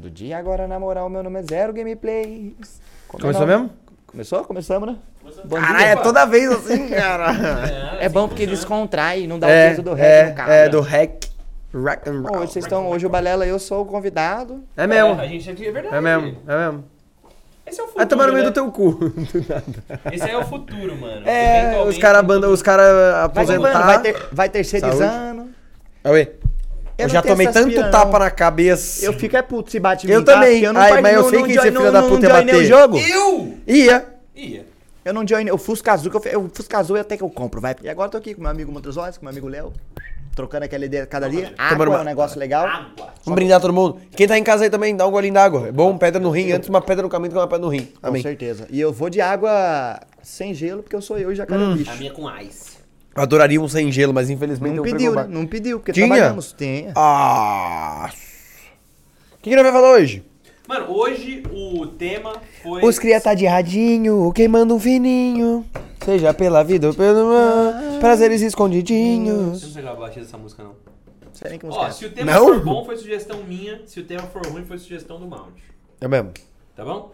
começando o dia. Agora, na moral, meu nome é Zero Gameplays. Como Começou não? mesmo? Começou? Começamos, né? Bom Caralho, dia. é toda vez assim, cara. É bom porque descontrai, não dá o é, peso do rap é, no cara. é, do hack. Rock and roll. hoje vocês estão. Hoje o Balela eu sou o convidado. É mesmo, a gente aqui é verdade. é mesmo, é mesmo. Esse é o futuro. Vai tomar no meio né? do teu cu. Esse aí é o futuro, mano. É, os caras os cara Vai, aposentar. bombando, vai, ter, vai terceirizando. Oi. Eu Eu, já tomei tanto pira, tapa não. na cabeça. Eu fico é puto se bate em Eu também. Eu não Ai, mas eu sei que esse filho da puta ia o bater. jogo. Eu Ia. ia. Eu não joinei. O Fusca Azul, que eu, o Fusca Azul até que eu compro, vai. E agora eu tô aqui com meu amigo Montrosóis, com meu amigo Léo. Trocando aquela ideia cada dia. Água Tomando é uma- um negócio legal. Água. Vamos brindar todo mundo. Quem tá em casa aí também, dá um golinho d'água. É bom, pedra no rim. Antes uma pedra no caminho do que uma pedra no rim. Com Amém. certeza. E eu vou de água sem gelo, porque eu sou eu e jacaré Hum. bicho. A minha com ice. Eu adoraria um sem gelo, mas infelizmente Não eu pediu, né? Não pediu, porque Tinha? trabalhamos. Tem. Ah. O que, que nós vai falar hoje? Mano, hoje o tema foi. Os cria tá de radinho, queimando um fininho. Seja pela vida ou pelo mar, prazeres Eu escondidinhos. não sei a batida dessa música, não. Sei nem que música Ó, é. se o tema Não? for bom, foi sugestão minha. Se o tema for ruim, foi sugestão do Mount. É mesmo. Tá bom?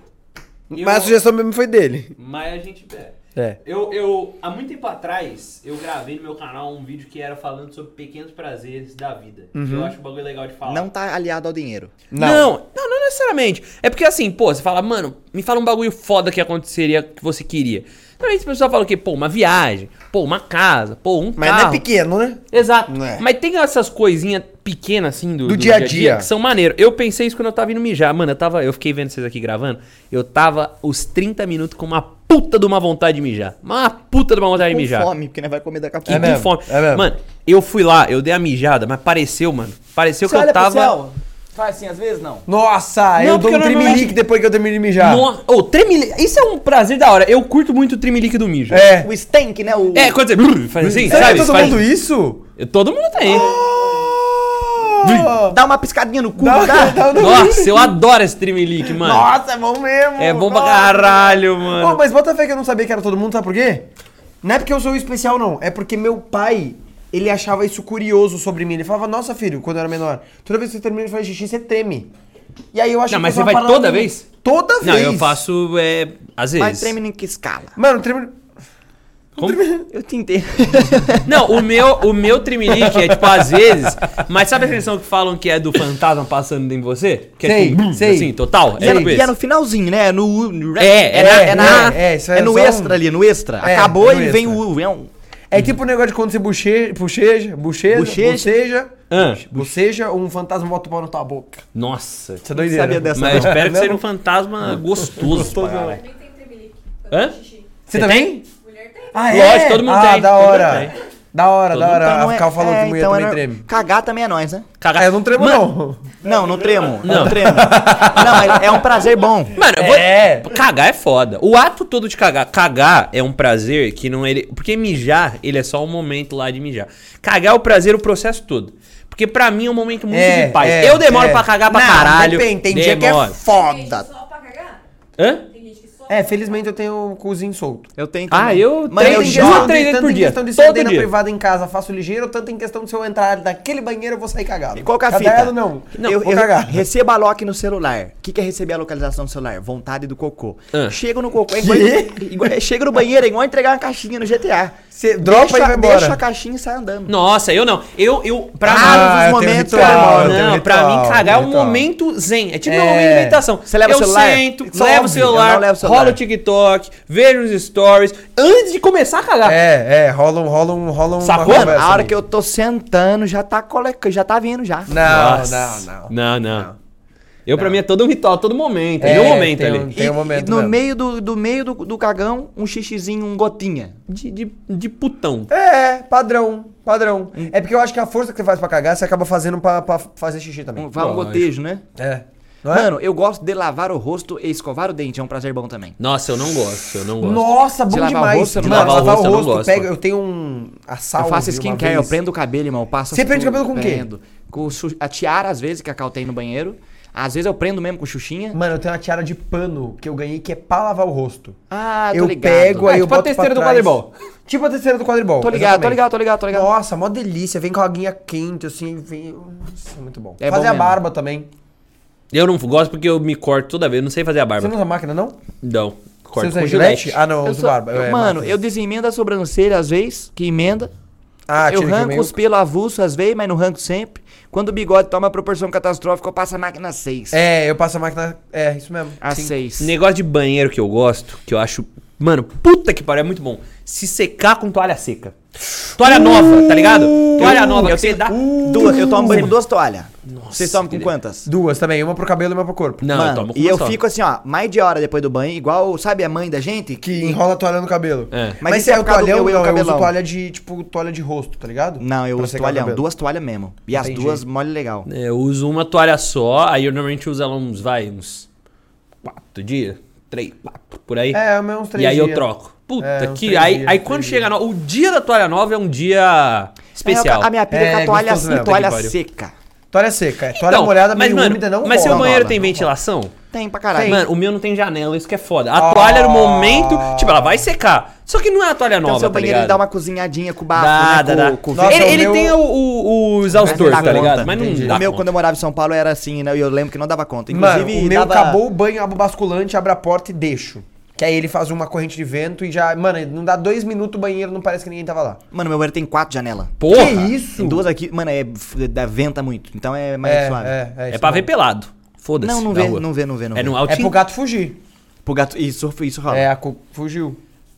Mas a sugestão mesmo foi dele. Mas a gente. É. É. Eu, eu, há muito tempo atrás, eu gravei no meu canal um vídeo que era falando sobre pequenos prazeres da vida. Eu acho um bagulho legal de falar. Não tá aliado ao dinheiro. Não. Não. não, não necessariamente. É porque assim, pô, você fala, mano, me fala um bagulho foda que aconteceria que você queria. Também esse pessoal fala o quê? Pô, uma viagem, pô, uma casa, pô, um Mas carro. não é pequeno, né? Exato. Não é. Mas tem essas coisinhas pequenas assim do, Do dia a dia. que são maneiras. Eu pensei isso quando eu tava indo mijar. Mano, eu tava. Eu fiquei vendo vocês aqui gravando. Eu tava os 30 minutos com uma puta de uma vontade de mijar. Uma puta de uma vontade de Com mijar. fome, porque não vai comer daqui a pouco. É com mesmo, fome. é mesmo. Mano, eu fui lá, eu dei a mijada, mas pareceu, mano. Pareceu que eu tava. Faz assim às vezes, não? Nossa, Não, eu dou um trimelique depois que eu termino de mijar. Nossa, ô, tremelique. Isso é um prazer da hora. Eu curto muito o tremelique do mijo. É. O stank, né? O... É, quando você faz assim, Será sabe? que todo Faz- mundo isso? Todo mundo tem. Oh! Dá uma piscadinha no cu, Dá- não dá? dá- dá- Nossa, eu adoro esse tremelique, mano. Nossa, é bom mesmo. É bom pra caralho, mano. Ô, mas bota fé que eu não sabia que era todo mundo, sabe por quê? Não é porque eu sou o especial, não. É porque meu pai, ele achava isso curioso sobre mim. Ele falava, nossa, filho, quando eu era menor, toda vez que você termina de fazer xixi, você treme. E aí eu acho Não, que mas foi você vai toda vez? Toda vez. Não, eu faço, é, às Mas vezes. treme em que escala? Mano, treme... Como? Eu te entendo. Não, o meu, o meu tremelique é tipo, às vezes. Mas sabe a questão que falam que é do fantasma passando em você? Que é Sei, tipo, sei. assim, total? E É, é, no, tipo e é no finalzinho, né? No, no É, é, na, é, é, na- é, é, isso é é no um- extra ali, no extra. É, Acabou no e vem extra. o. É um, É tipo o negócio de quando você bucheja, bucheja, bucheja, boceja, Ah. boceja, um fantasma bota o pau na tua boca. Nossa. Você é doideira. sabia dessa, Mas eu não. espero que Não. seja um fantasma gostoso. tem tremelique. Hã? Você também? Mulher Ah, Lógico, todo mundo ah, tem, da hora. Da hora, Todo da hora. Então A Cal falou que mulher então também é- treme. Cagar também é nós, né? Cagar. Ah, eu não tremo Mano, não. Não, não tremo. Não, Não. tremo. Não, mas é um prazer bom. Mano, vou- É. cagar é foda. O ato todo de cagar. Cagar é um prazer que não ele. Porque mijar, ele é só um momento lá de mijar. Cagar é o prazer, o processo todo. Porque pra mim é um momento muito É, de paz. é, eu demoro é. pra cagar pra Não, caralho. depende, tem dia que é Foda. só pra cagar? Hã? É, felizmente eu tenho o cozinho solto. Eu tenho Ah, também. eu Mas treino eu jogo. três vezes tanto por em dia, questão de se eu todo na dia. privada em casa, faço ligeiro, tanto em questão de se eu entrar naquele banheiro, eu vou sair cagado. E qual que é a fita? não. Não, eu, vou eu cagar. recebo a lock no celular. O que, que é receber a localização no celular? Vontade do cocô. Ah. Chego no cocô. É igual, igual- chego no banheiro, é igual entregar uma caixinha no GTA. Você dropa deixa, e vai embora. Deixa a caixinha e sai andando. Nossa, eu não. Eu, eu, pra Ah, mim. Momentos, ritual, Não, pra ritual, mim cagar é um momento zen. É tipo É. um momento de meditação. Você leva eu o celular? sento, é levo o óbvio, celular, eu não levo o celular. Rolo o TikTok, vejo os stories, antes de começar a cagar. É, é, rola um, rola um, rola um. Sacou? Mano, a hora que eu tô sentando, já tá coleca, já tá vindo já. Não, Nossa. não, não. Não, não. Eu, pra mim, é todo um ritual, todo momento. É, É, um momento tem ali. um- Tem momento no mesmo. meio do, do meio do, do cagão, um xixizinho, um gotinha. De, de, de putão. É, padrão, padrão. É porque eu acho que a força que você faz pra cagar, você acaba fazendo pra, pra fazer xixi também. Um, vai um Lógico. gotejo, né? É. Não é? Mano, eu gosto de lavar o rosto e escovar o dente, é um prazer bom também. Nossa, eu não gosto, eu não gosto. Nossa, bom De lavar o demais. rosto, eu Mano, gosto. lavar o Lavar o rosto, eu não eu, gosto, pego, mano. eu tenho um a salve eu faço skincare, eu prendo o cabelo, irmão. eu Passo Você prende o cabelo com o quê? Com a tiara, às vezes, que a Cal tem no banheiro. Às vezes eu prendo mesmo com xuxinha. Mano, eu tenho uma tiara de pano que eu ganhei que é pra lavar o rosto. Ah, tô eu ligado. pego, aí É, eu tipo a boto testeira pra do quadribol. Tipo a terceira do quadribol. Tô ligado, tô ligado, tô ligado, tô ligado. Nossa, mó delícia. Vem com a aguinha quente, assim. Vem... Nossa, muito bom. É Fazer bom a mesmo. barba também. Eu não gosto porque eu me corto toda vez. Eu não sei fazer a Você barba. não usa máquina, não? Não. Você Corto usa com gilete? gilete. Ah, não, eu Eu uso barba. é, mano, máquina. eu desemendo a sobrancelha às vezes, que emenda. Ah, eu arranco os pelos avulsos às vezes, mas não arranco sempre. Quando o bigode toma a proporção catastrófica, eu passo a máquina 6. É, eu passo a máquina. É, isso mesmo. A Sim. 6. Negócio de banheiro que eu gosto, que eu acho. Mano, puta que pariu, é muito bom. Se secar com toalha seca. Toalha nova, tá ligado? Toalha nova, Uh, eu que você tenho dá. duas, eu tomo banho com Você- duas toalhas. Vocês tomam com quantas? Duas também, uma pro cabelo e uma pro corpo. Não, eu Mano, tomo com e uma eu só. fico assim, ó, mais de hora depois do banho, igual, sabe a mãe da gente? Que enrola a toalha no cabelo. É. Mas, Mas esse isso é é o por causa do toalhão, meu não, eu uso cabelão. toalha de, tipo, toalha de rosto, tá ligado? Não, eu Pra uso secar o toalhão, cabelo. duas toalhas mesmo. E as Entendi. duas mole legal. É, Eu uso uma toalha só, aí eu normalmente uso ela uns, vai, uns quatro dias, três, quatro, por aí. É, uns três e aí eu dias. troco. Puta É, uns que. três Aí, dias, aí uns quando três chega no, o dia da toalha nova é um dia especial. A minha pira é com É, a toalha gostoso assim, mesmo. toalha Puta que pariu. seca. Toalha seca, é. Toalha Então, molhada mas, meio mano, úmida não Mas seu rola. banheiro rola, tem não ventilação? Tem pra caralho. Mano, o meu não tem janela, isso que é foda. A toalha no momento, tipo, ela vai secar. Só que não é a toalha então nova, seu tá banheiro ligado? ele dá uma cozinhadinha com o bafo, Dá, né? dá, com, dá. com ele ele meu- tem o, o, o exaustor, Mas não tá dá ligado? conta, Mas não entendi. dá O meu, conta. quando eu morava em São Paulo, era assim, né? E eu lembro que não dava conta. Mano, Inclusive, o meu dava... acabou o banho, abro o basculante, abro a porta e deixo. Que aí ele faz uma corrente de vento e já. Mano, não dá dois minutos o banheiro, não parece que ninguém tava lá. Mano, meu banheiro tem quatro janelas. Porra! Que isso? Tem duas aqui, mano, é, dá venta muito. Então é mais É, suave. é, é. É isso pra mesmo. ver pelado. Foda-se. Não, não na vê, rua. não vê, não vê, não É vê. no É altinho? pro gato fugir. Pro gato, isso, isso rola. É, a cu fugiu.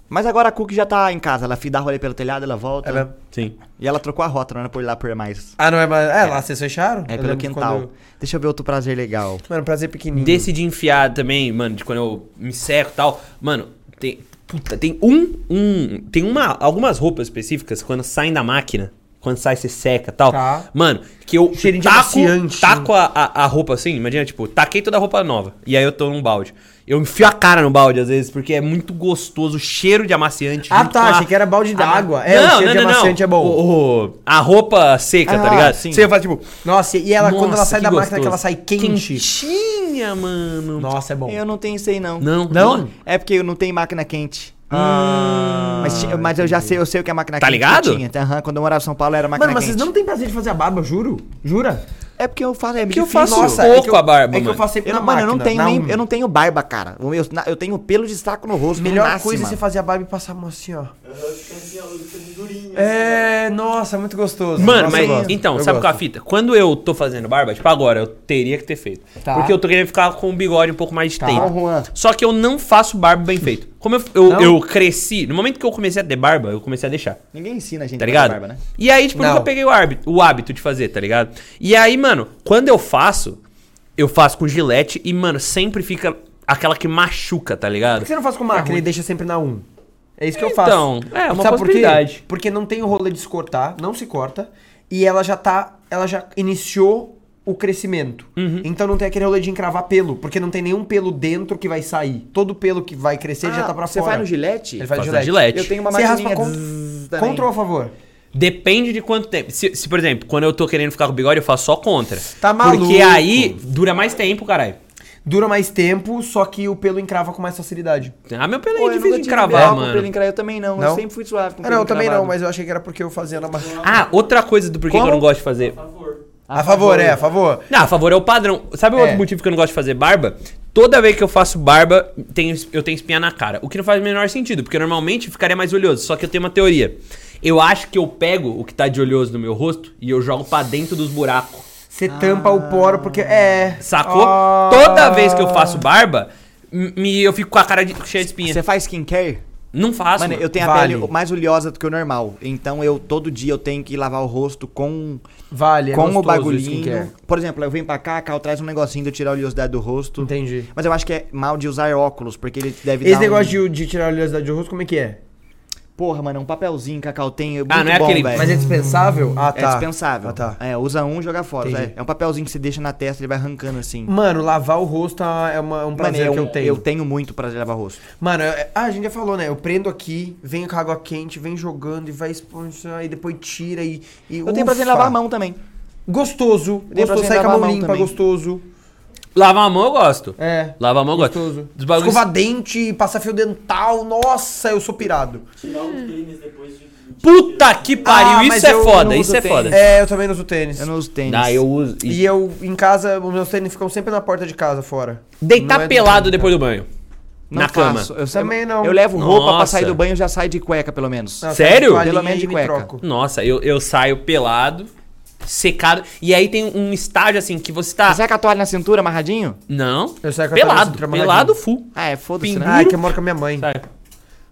Mas agora a Cook já tá em casa, ela dá rolê pelo telhado, ela volta. É mesmo? Sim. E ela trocou a rota, não é por lá por mais. Ah, não é mais. É, lá vocês fecharam? É Eu pelo quintal. quando- Deixa eu ver outro prazer legal. Mano, prazer pequenininho. Desse de enfiar também, mano, de quando eu me seco e tal. Mano, tem. Puta, tem um. um tem uma, algumas roupas específicas quando saem da máquina. Quando sai, você seca e tal. Tá. Mano, que eu Cheirinho de taco, amaciante. taco a, a, a roupa assim, imagina, tipo, taquei toda a roupa nova. E aí eu tô num balde. Eu enfio a cara no balde, às vezes, porque é muito gostoso o cheiro de amaciante. Ah, tá, com a- achei que era balde d'água. É, o cheiro de amaciante é bom. O, o- a roupa seca, tá Ah, ligado? sim. Você faz tipo. Nossa, e ela, quando ela Nossa, sai da máquina, gostoso. que ela sai quente. Quentinha, mano. Nossa, é bom. Eu não tenho isso aí, não. Não, Não? É porque eu não tenho máquina quente. Ah, Mas, ti- mas eu já sei, eu sei o que é máquina Tá quente. ligado? que tinha. Aham, quando eu morava em São Paulo era máquina Mano, mas quente. vocês não têm prazer de fazer a barba, juro? Jura? É porque eu faço, é Que eu faço Nossa, pouco é que eu- a barba, É que eu faço sempre Eu na não, mano, eu não máquina, tenho na nem, eu não tenho barba, cara. Eu, eu, eu tenho pelo de saco no rosto. Melhor nasce, coisa é você fazer a barba e passar a mão assim, ó. É, nossa, muito gostoso. Mano, Nossa, mas então, Eu sabe qual é a gosto. fita? Quando eu tô fazendo barba, tipo agora, eu teria que ter feito. Tá. Porque eu tô querendo ficar com o bigode um pouco mais de Tá. tempo. Juan. Só que eu não faço barba bem feito. Como eu, eu, eu cresci, no momento que eu comecei a ter barba, eu comecei a deixar. Ninguém ensina a gente Tá a ligado? barba, né? E aí, tipo, eu Não. nunca peguei o hábito, o hábito de fazer, tá ligado? E aí, mano, quando eu faço, eu faço com gilete e, mano, sempre fica aquela que machuca, tá Por ligado? que você não faz com máquina e deixa sempre na 1? É isso que eu faço. Então, é uma Sabe por quê? possibilidade. Porque não tem o rolê de se cortar, não se corta, e ela já tá, ela já iniciou o crescimento. Uhum. Então não tem aquele rolê de encravar pelo, porque não tem nenhum pelo dentro que vai sair. Todo pelo que vai crescer já tá pra Ah, Você fora. faz no gilete? Ele faz Faz gilete. gilete. Eu tenho uma Você maquininha raspa zzz, con... também. contra ou a favor? Depende de quanto tempo. Se, se, por exemplo, quando eu tô querendo ficar com bigode, eu faço só contra. Tá maluco. Porque aí dura mais tempo, caralho. Dura mais tempo, só que o pelo encrava com mais facilidade. Ah, meu pelo Pô, é difícil de tive cravar, BO com mano. pelo encravado, eu também não. Não? Eu sempre fui suave com Ah, pelo não, eu também não, mas eu achei que era porque eu fazia na máquina. Ah, outra coisa do porquê que eu Como? não gosto de fazer. A favor, é, a favor. Não, a favor é o padrão. Sabe o É. outro motivo que eu não gosto de fazer barba? Toda vez que eu faço barba, tem- eu tenho espinha na cara. O que não faz o menor sentido, porque normalmente ficaria mais oleoso. Só que eu tenho uma teoria. Eu acho que eu pego o que tá de oleoso no meu rosto e eu jogo pra dentro dos buracos. Você tampa o poro porque. É. Sacou? Ah. Toda vez que eu faço barba, me, eu fico com a cara de, cheia de espinha. Você faz skincare? Não faço. Mano, mano. eu tenho a Vale. pele mais oleosa do que o normal. Então eu todo dia eu tenho que lavar o rosto com, Vale, é com o gostoso bagulhinho. Por exemplo, eu venho pra cá, a Cal traz um negocinho de eu tirar a oleosidade do rosto. Entendi. Mas eu acho que é mal de usar óculos, porque ele deve Esse dar negócio um... de, de tirar a oleosidade do rosto, como é que é? Porra, mano, é um papelzinho que a Cal tem, é muito Ah, não é bom, aquele- velho. Mas é dispensável? Ah, É tá. dispensável. Ah, tá. É, usa um e joga fora. É, é um papelzinho que você deixa na testa, ele vai arrancando assim. Mano, lavar o rosto é uma- um Mano, prazer eu, que eu tenho. eu tenho muito prazer de lavar o rosto. Mano, eu- ah, a gente já falou, né? Eu prendo aqui, venho com água quente, vem jogando e vai esponjar e depois tira e. e Eu tenho prazer em ufa. lavar a mão também. Gostoso. Gostoso, em sai com a mão limpa, também. gostoso. Lavar a mão eu gosto. É. Lavar a mão eu gosto. Gostoso. Dos bagulhos- Escovar dente, passar fio dental, nossa, eu sou pirado. Tirar os tênis depois de Puta que pariu, Ah, isso é eu foda, isso é tênis. foda. É, eu também não uso tênis. Eu não uso tênis. Ah, eu uso. E eu, em casa, os meus tênis ficam sempre na porta de casa, fora. Deitar é pelado do- depois do banho. Não na cama. faço. Eu Também não. Eu levo roupa pra Nossa. sair do banho, já saio de cueca, pelo menos. Não, Sério? Pelo menos de me cueca. troco. Nossa, eu, eu saio pelado, secado. E aí tem um estágio assim que você tá. Você sai com a toalha na cintura, amarradinho? Não. Eu saio com a toalha pelado. cintura Pelado amarradinho. full. Ah, é, foda-se, né? Ai, que eu moro com a minha mãe. Sai.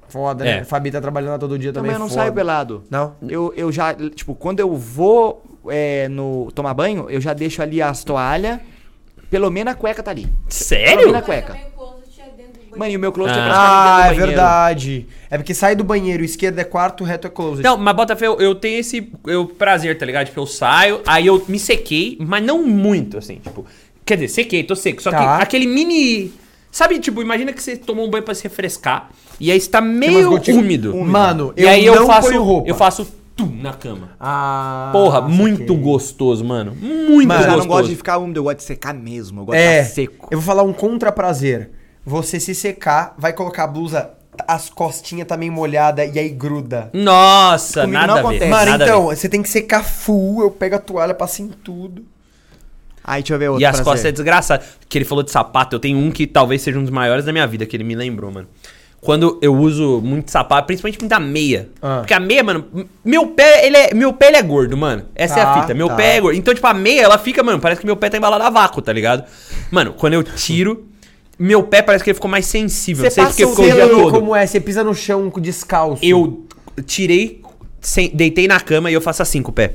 Foda, É. né? Fabi tá trabalhando lá todo dia também. Também eu não foda. saio pelado. Não? Eu, eu já, tipo, quando eu vou é, no tomar banho, eu já deixo ali as toalhas. Pelo menos a cueca tá ali. Pelo Sério? menos a cueca. Também o closet é dentro do banheiro. Mano, e o meu closet Ah. é praticamente Ah, dentro é do banheiro. verdade. É porque sai do banheiro, esquerdo é quarto, reto é closet. Não, mas Botafé, eu, eu tenho esse eu, prazer, tá ligado? Tipo, eu saio, aí eu me sequei, mas não muito, assim, tipo. Quer dizer, sequei, tô seco. Só Tá. que aquele mini. Sabe, tipo, imagina que você tomou um banho pra se refrescar. E aí está meio gotinhas- úmido. Mano, E eu aí eu faço. ponho roupa. Eu faço tum na cama. Ah. Porra, muito gostoso, mano. Muito Mano, Eu gostoso. não gosto de ficar úmido, eu gosto de secar mesmo. Eu gosto É, de ficar seco. eu vou falar um contra-prazer. Você se secar, vai colocar a blusa, as costinhas tá meio molhada e aí gruda. Nossa, Comigo nada não a ver. acontece. Mano, nada a então, ver. você tem que secar full, eu pego a toalha, passo em tudo. Aí, deixa eu ver outro E as prazer. costas é desgraçado. Que ele falou de sapato, eu tenho um que talvez seja um dos maiores da minha vida, que ele me lembrou, mano. Quando eu uso muito sapato, principalmente muita meia. Ah. Porque a meia, mano, meu pé, ele é, meu pé ele é gordo, mano. Essa é a Tá, fita. Meu tá. pé é gordo. Então, tipo, a meia, ela fica, mano, parece que meu pé tá embalado a vácuo, tá ligado? Mano, quando eu tiro, meu pé parece que ele ficou mais sensível. Você Não sei passa porque o ficou o dia todo. como é, você pisa no chão descalço. Eu tirei, sem- deitei na cama e eu faço assim com o pé.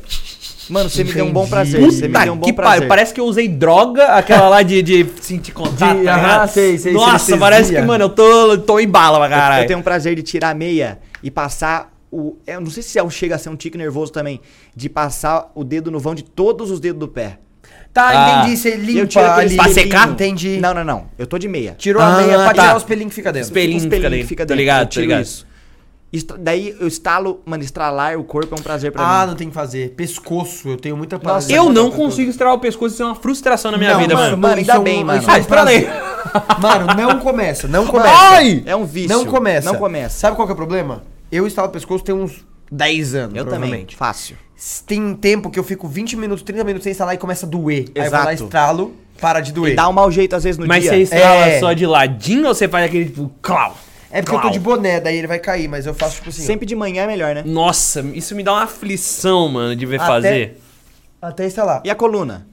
Mano, você me deu um bom prazer. Você me Puta deu um bom que prazer. pariu, parece que eu usei droga, aquela lá de, de sentir contato. De- tá aham, ligado? sei, sei, Nossa, parece que, mano, eu tô, tô em bala pra Eu- caralho. Eu tenho um prazer de tirar a meia e passar o. Eu não sei se é um, chega a ser um tique nervoso também. De passar o dedo no vão de todos os dedos do pé. Tá, Ah. entendi, você limpa tiro aquele ali. Pra secar? Entendi. Não, não, não. Eu tô de meia. Tirou a Ah, meia pra tá. tirar os pelinhos que fica dentro. Espelhinho Os fica pelinhos que fica dentro. ligado, eu tiro ligado. isso. Estra- Daí eu estalo, mano, estralar o corpo é um prazer pra Ah, mim. não tem que fazer. Pescoço, eu tenho muita. Nossa, Eu não consigo estralar o pescoço, isso é uma frustração na minha Não, vida, mano, mano. mano, isso ainda é um- bem, mano. isso é um Ah, aí. Mano, não começa, não começa. Ai! É um vício. Não começa. Não começa. Sabe qual que é o problema? Eu estalo o pescoço tem uns 10 anos, eu também. provavelmente. Fácil. Tem um tempo que eu fico 20 minutos, 30 minutos sem instalar e começa a doer. Aí eu vou lá, Exato. estralo, para de doer. E dá um mau jeito às vezes no Mas dia. você estrala É. só de ladinho ou você faz aquele tipo, clau? É porque eu tô Clau. de boné, daí ele vai cair, mas eu faço tipo assim. ó. Sempre de manhã é melhor, né? Nossa, isso me dá uma aflição, mano, de ver Até- fazer. Até instalar. E a coluna?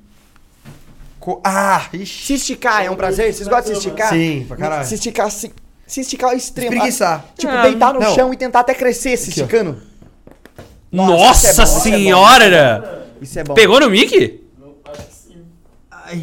Co- Ah, ixi. Se esticar é um prazer? Vocês gostam de se esticar? Sim, pra caralho. Se esticar assim. Se esticar ao extremo. Espreguiçar. Ah, Tipo, Ah, deitar no não. chão e tentar até crescer se Aqui, ó. Esticando. Nossa, isso é bom, é bom. senhora! Isso é bom. Pegou no mic? Ai.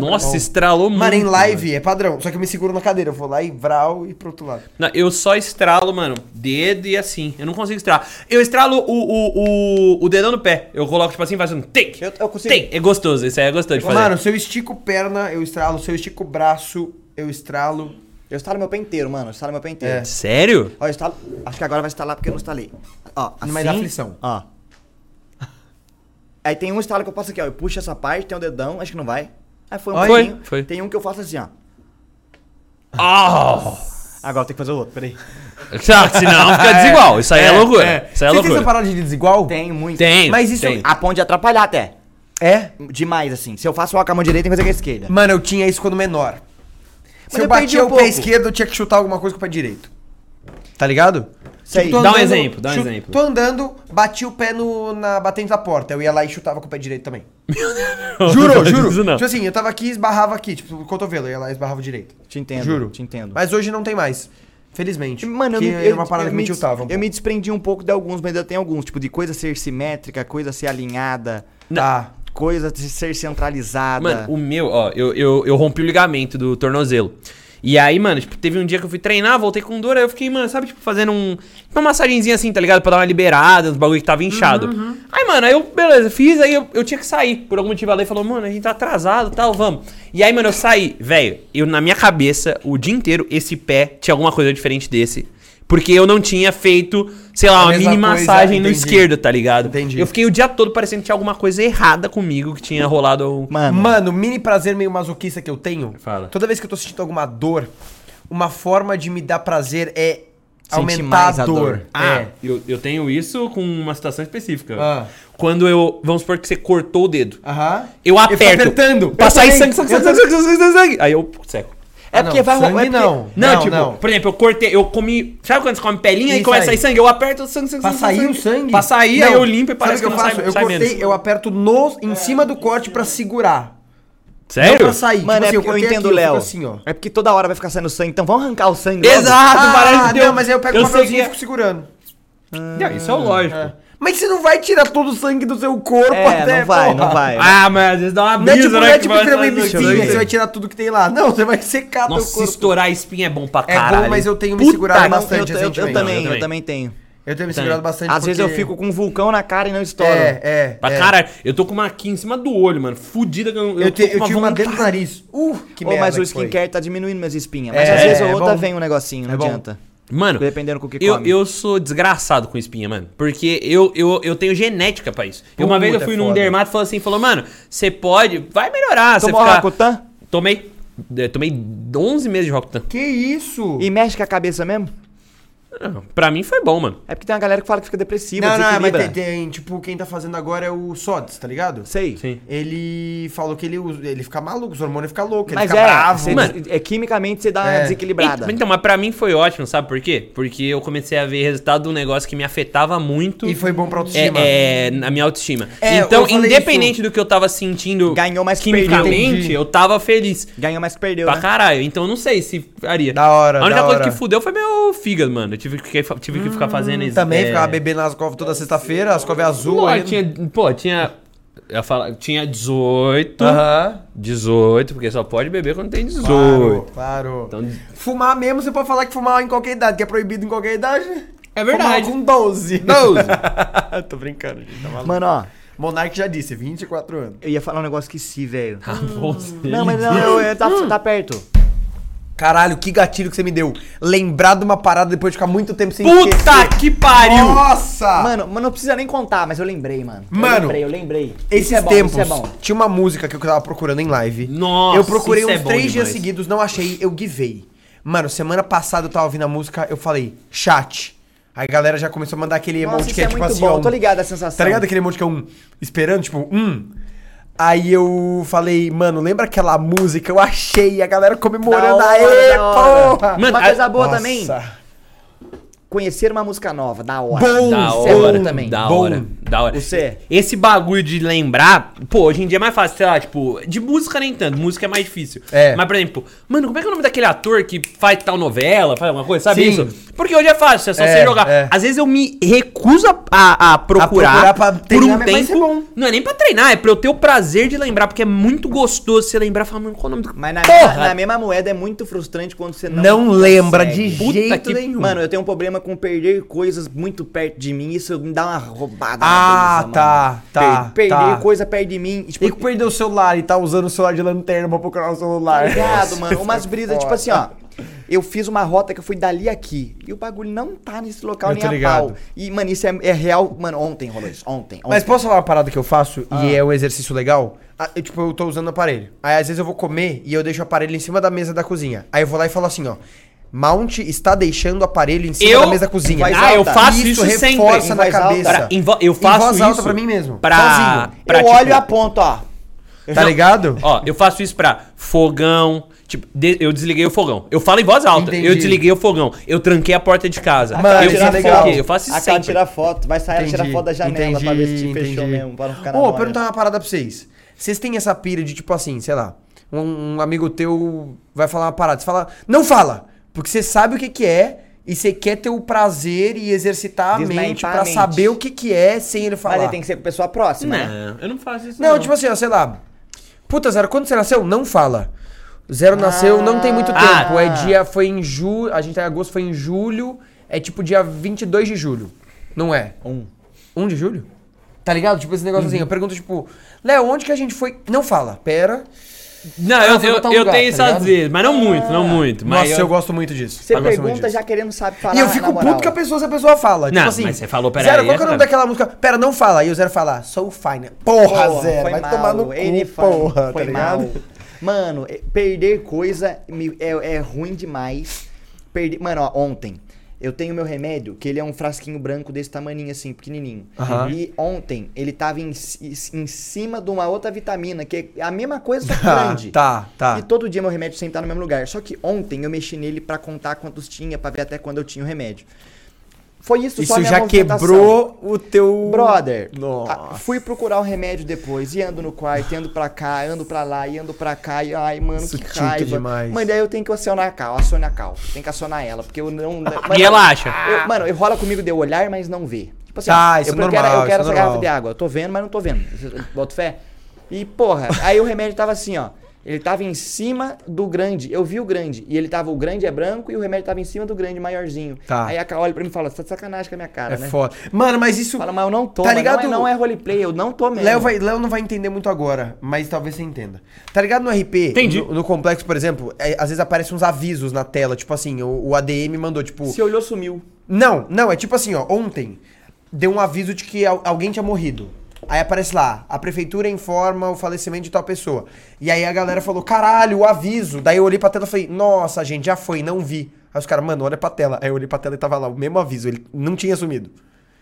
Nossa, estralou muito. Mano, em live é padrão. Só que eu me seguro na cadeira. Eu vou lá e vral e pro outro lado. Não, eu só estralo, mano, dedo e assim. Eu não consigo estralar. Eu estralo o, o, o, o dedão no pé. Eu coloco, tipo assim, faz um take. Eu- eu consigo. Tem. É gostoso, isso aí é gostoso de fazer. Mano, se eu estico perna, eu estralo. Se eu estico o braço, eu estralo. Eu estalo meu pé inteiro, mano. Eu estalo meu pé inteiro. É. Sério? Ó, eu estalo. Acho que agora vai estalar porque eu não estalei. Ó, assim. Mas dá aflição. Ó. Aí tem um estalo que eu faço aqui, ó. Eu puxo essa parte, tem o dedão, acho que não vai. Aí foi um Foi, pouquinho. foi. Tem um que eu faço assim, ó. Ah! Agora tem que fazer o outro, peraí. Tá, senão fica desigual. Isso aí é, loucura. Isso aí é Você tem loucura. essa parada de desigual? Tem muito. Tem. Mas isso- tem. A ponto de atrapalhar até. É? Demais, assim. Se eu faço o com a mão direita, tem que fazer com a esquerda. Mano, eu tinha isso quando menor. Se Mas eu eu batia um o pé pouco. esquerdo, eu tinha que chutar alguma coisa com o pé direito. Tá ligado? Sei. tô Dá um exemplo, dá um exemplo. Tô andando, bati o pé no, na batente da porta. Eu ia lá e chutava com o pé direito também. Juro, juro. Isso não. Tipo assim, eu tava aqui e esbarrava aqui, tipo, o cotovelo. Eu ia lá e esbarrava direito. Te entendo. Juro. Te entendo. Mas hoje não tem mais. Felizmente. Mano, eu, que não- era uma parada que me tiltava. um eu me desprendi um pouco de alguns, mas ainda tem alguns. Tipo, de coisa ser simétrica, coisa ser alinhada. Tá. Coisa de ser centralizada. Mano, o meu, ó, eu, eu, eu rompi o ligamento do tornozelo. E aí, mano, tipo, teve um dia que eu fui treinar, voltei com dor, aí eu fiquei, mano, sabe, tipo, fazendo um. Uma massagenzinha assim, tá ligado? Pra dar uma liberada nos bagulho que tava inchado. Aí, mano, aí eu, beleza, fiz, aí eu, eu tinha que sair. Por algum motivo, a lei falou, mano, a gente tá atrasado tal, vamos. E aí, mano, eu saí, velho, eu na minha cabeça, o dia inteiro, esse pé tinha alguma coisa diferente desse. Porque eu não tinha feito, sei lá, A uma mini massagem no esquerdo, tá ligado? Entendi. Eu fiquei o dia todo parecendo que tinha alguma coisa errada comigo, que tinha rolado. um- Mano, Mano, mini prazer meio masoquista que eu tenho. Fala. Toda vez que eu tô sentindo alguma dor, uma forma de me dar prazer é Sente aumentar mais a dor. dor. Ah, É. eu, eu tenho isso com uma situação específica. Ah. Quando eu. Vamos supor que você cortou o dedo. Aham. Eu aperto. apertando. Pra Eu sair sangue, sangue, sangue, sangue, sangue, sangue, sangue. Aí eu seco. É Ah, porque não, vai sangue é porque- não. Não, tipo, por exemplo, eu cortei, eu comi. Sabe quando você come pelinha e Isso começa a sair sangue? Eu aperto o sangue, sangue, Pra sangue, sair o sangue? Pra sair, Não. aí eu limpo e Sabe parece o que, eu não faço? sai, eu sai cortei, menos. eu aperto no, em cima do corte pra segurar. Não Sério? pra sair. Mano, é tipo assim, porque eu cortei entendo Léo. assim, ó. É porque toda hora vai ficar saindo sangue, então vamos arrancar o sangue. Exato, Ah, parece que deu. não, mas aí eu pego o eu papelzinho que e é- fico segurando. Não, isso é o lógico. Mas você não vai tirar todo o sangue do seu corpo É, até, não vai, porra. não vai. Ah, mas às vezes dá uma Não é brisa, tipo, né? não é que tipo tirar uma sair do espinha, que você vai tirar tudo que tem lá. Não, você vai secar Nossa, teu se corpo. estourar a espinha é bom pra É caralho. bom, mas eu tenho me Puta segurado que- bastante eu, eu- eu recentemente. também, Eu eu também. tenho. Eu tenho me Tem. segurado bastante Às vezes eu porque- fico com um vulcão na cara e não estouro. É, é. Pra é. caralho. Eu tô com uma aqui em cima do olho, mano. Fudida que eu, Eu, te, tô com eu tive uma dentro do nariz. Uh, que Ô, merda mas o que foi. skincare tá diminuindo minhas espinhas. Mas É, às vezes ou é outra bom. vem um negocinho, não É bom. Mano, Dependendo com o que eu, come. eu sou desgraçado com espinha, mano. Porque eu, eu, eu tenho genética pra isso. Uma vez eu é fui num foda. dermato e falou assim, falou, mano, você pode, vai melhorar. Você Tomou ficar... Rakutan? Tomei, eh, tomei 11 meses de Rokutan. Que isso? E mexe com a cabeça mesmo? Não, Pra mim foi bom, mano. É porque tem uma galera que fala que fica depressiva, Não, não, mas desequilibra. tem, tem, tipo, quem tá fazendo agora é o Sods, tá ligado? Sei. Sim. Ele falou que ele, usa- ele fica maluco, os hormônios ficam loucos, ele Mas fica é, bravo. você- Mano. é, quimicamente você dá uma É. desequilibrada. Então, mas pra mim foi ótimo, sabe por quê? Porque eu comecei a ver resultado de um negócio que me afetava muito. E foi bom pra autoestima. É, é, na minha autoestima. É, então, eu falei independente do que eu tava sentindo Ganhou mais quimicamente. Entendi. eu tava feliz. Ganhou mais que perdeu, Pra né? caralho. Então eu não sei se faria. Da hora, A única da coisa hora. que fudeu foi meu fígado, mano. Tive que, tive que ficar fazendo isso. Também é... ficava bebendo as covas toda sexta-feira, as covas azul. Pô, aí- tinha, pô, tinha. Eu falar, tinha 18. Aham. 18, porque só pode beber quando tem 18. Claro, claro. Então, Fumar mesmo, você pode falar que fumar em qualquer idade, que é proibido em qualquer idade. É verdade. Fumar com 12. 12. Tô brincando, gente. Tá maluco. Mano, ó, Monark já disse, 24 anos. eu ia falar um negócio que esqueci, velho. Ah, você. Não, mas não, eu, eu- tá, tá perto. Caralho, que gatilho que você me deu. Lembrar de uma parada depois de ficar muito tempo sem Puta esquecer. que pariu! Nossa! Mano, mas não precisa nem contar, mas eu lembrei, mano. Eu Mano, lembrei, eu lembrei. Esses isso é bom, tempos, isso é bom. tinha uma música que eu tava procurando em live. Nossa, Eu procurei isso é uns bom três dias demais. seguidos, não achei, eu givei. Mano, semana passada eu tava ouvindo a música, eu falei, chat. Aí a galera já começou a mandar aquele Nossa, emoji que é, é tipo muito assim, bom, ó. eu tô ligado a sensação. Tá ligado aquele emoji que é um esperando, tipo, um? Aí eu falei, mano, lembra aquela música? Eu achei, a galera comemorando. Da hora, Aê, da hora. porra! Mano, Uma a- coisa boa Nossa. Conhecer uma música nova, da hora. Bom, Da Isso é hora, bom também. da Bom. hora, da hora. Você. Esse bagulho de lembrar, pô, hoje em dia é mais fácil, sei lá, tipo, de música nem tanto, música é mais difícil. É. Mas, por exemplo, mano, como é que é o nome daquele ator que faz tal novela, faz alguma coisa, sabe Sim. isso? Porque hoje é fácil, é só É, você jogar. é. Às vezes eu me recuso a, a- a procurar, procurar pra por treinar, um vai ser tempo. bom. Não é nem pra treinar, é pra eu ter o prazer de lembrar, porque é muito gostoso você lembrar e falar, mano, qual é o nome do. Mas na, Porra! mesma, na mesma moeda é muito frustrante quando você não Não, lembra consegue. de Puta jeito que- nenhum. Mano, eu tenho um problema com perder coisas muito perto de mim. Isso me dá uma roubada Ah, na tá, mano. tá, Per- perder tá. coisa perto de mim. Tipo, E que perdeu o celular e tá usando o celular de lanterna pra procurar o celular. Obrigado, mano. Umas brisas, tipo assim, ó. Eu fiz uma rota que eu fui dali aqui. E o bagulho não tá nesse local Eu nem a ligado. pau. E, mano, isso é, é real. Mano, ontem rolou isso. Ontem. ontem. Mas posso falar uma parada que eu faço Ah. e é um exercício legal? Ah, eu, tipo, eu tô usando o aparelho. Aí às vezes eu vou comer e eu deixo o aparelho em cima da mesa da cozinha. Aí eu vou lá e falo assim, ó. Mount está deixando o aparelho em cima Eu- da mesa cozinha. Ah, eu alta. faço isso, sempre. reforça Em na cabeça. Vo- eu faço em voz alta isso pra mim mesmo. pra- Sozinho. pra, eu tipo, olho e aponto, ó. Eu Tá já- ligado? Ó, eu faço isso pra fogão. Tipo, de- eu desliguei o fogão. Eu falo em voz alta. Entendi. Eu desliguei o fogão. Eu tranquei a porta de casa. Mano, eu isso é faço legal. Eu faço isso A cara sempre. tira foto. Vai sair, tira Entendi, foto da janela pra ver se entendi, fechou entendi. mesmo. Pra não ficar na Ô, perguntar uma parada pra vocês. Vocês têm essa pira de, tipo assim, sei lá, um, um amigo teu vai falar uma parada. Você fala, não fala! Porque você sabe o que que é e você quer ter o prazer e exercitar a mente pra mente. saber o que que é sem ele Mas falar. aí tem que ser com pessoa próxima, né? Não, eu não faço isso. Não, tipo assim, ó, sei lá. Puta, Zero, quando você nasceu? Não fala. Zero nasceu, não tem muito Ah. tempo. É dia, foi em julho, a gente tá em agosto, foi em julho. É tipo dia 22 de julho. Não é? Um. 1 de julho? Tá ligado? Tipo esse negócio assim. Eu pergunto, tipo, Léo, onde que a gente foi? Não fala, pera. Não, Ah, eu, eu, eu lugar, tenho tá isso às ligado? vezes, mas não muito, não muito. Mas Nossa, eu... gosto muito disso. Você Eu gosto muito pergunta disso. já querendo saber falar. E eu fico na moral. puto com a pessoa se a pessoa fala. Não, tipo assim. mas você falou, pera Zero, aí, qual que é o nome essa- daquela música? Pera, não fala. E o Zero fala, sou fine. Porra, Porra, Zero, foi vai mal, tomar no cu, ele foi- porra, foi tá ligado? mal. Mano, é- perder coisa me- é, é ruim demais. Perder, mano, ó, ontem Eu tenho meu remédio, que ele é um frasquinho branco desse tamaninho assim, pequenininho. Aham. E ontem ele tava em, em cima de uma outra vitamina, que é a mesma coisa, só que grande. tá, tá. E todo dia meu remédio sempre tá no mesmo lugar. Só que ontem eu mexi nele pra contar quantos tinha, pra ver até quando eu tinha o remédio. Foi isso, só a Isso minha já quebrou o teu. Brother, Nossa. fui procurar o remédio depois, e ando no quarto, e ando pra cá, ando pra lá, e ando pra cá, e ai, mano, Isso que raiva. demais. Mano, daí eu tenho que acionar a Cal, acione a Cal. Tem que acionar ela, porque eu não. Mano, E ela acha? eu- mano, rola comigo de olhar, mas não ver. Tipo assim, Ah, ó, isso eu, é eu quero, normal, eu isso quero é essa garrafa normal. de água. Eu tô vendo, mas não tô vendo. Boto fé. E, porra, aí o remédio tava assim, ó. Ele tava em cima do grande. Eu vi o grande. E ele tava, o grande é branco e o remédio tava em cima do grande, maiorzinho. Tá. Aí a Cal olha pra mim e fala, você tá de sacanagem com a minha cara, É né? foda. Mano, mas isso. Fala, mas eu não tô, Tá ligado? Não, é, não é roleplay, eu não tô mesmo. Léo, vai, Léo não vai entender muito agora, mas talvez você entenda. Tá ligado no RP? Entendi. No, no complexo, por exemplo, é, às vezes aparecem uns avisos na tela, tipo assim, o, o ADM mandou, tipo. Se olhou, sumiu. Não, não, é tipo assim, ó, ontem deu um aviso de que al- alguém tinha morrido. Aí aparece lá, a prefeitura informa o falecimento de tal pessoa. E aí a galera falou, caralho, o aviso. Daí eu olhei pra tela e falei, nossa, gente, já foi, não vi. Aí os caras, mano, olha pra tela. Aí eu olhei pra tela e tava lá, o mesmo aviso, ele não tinha sumido.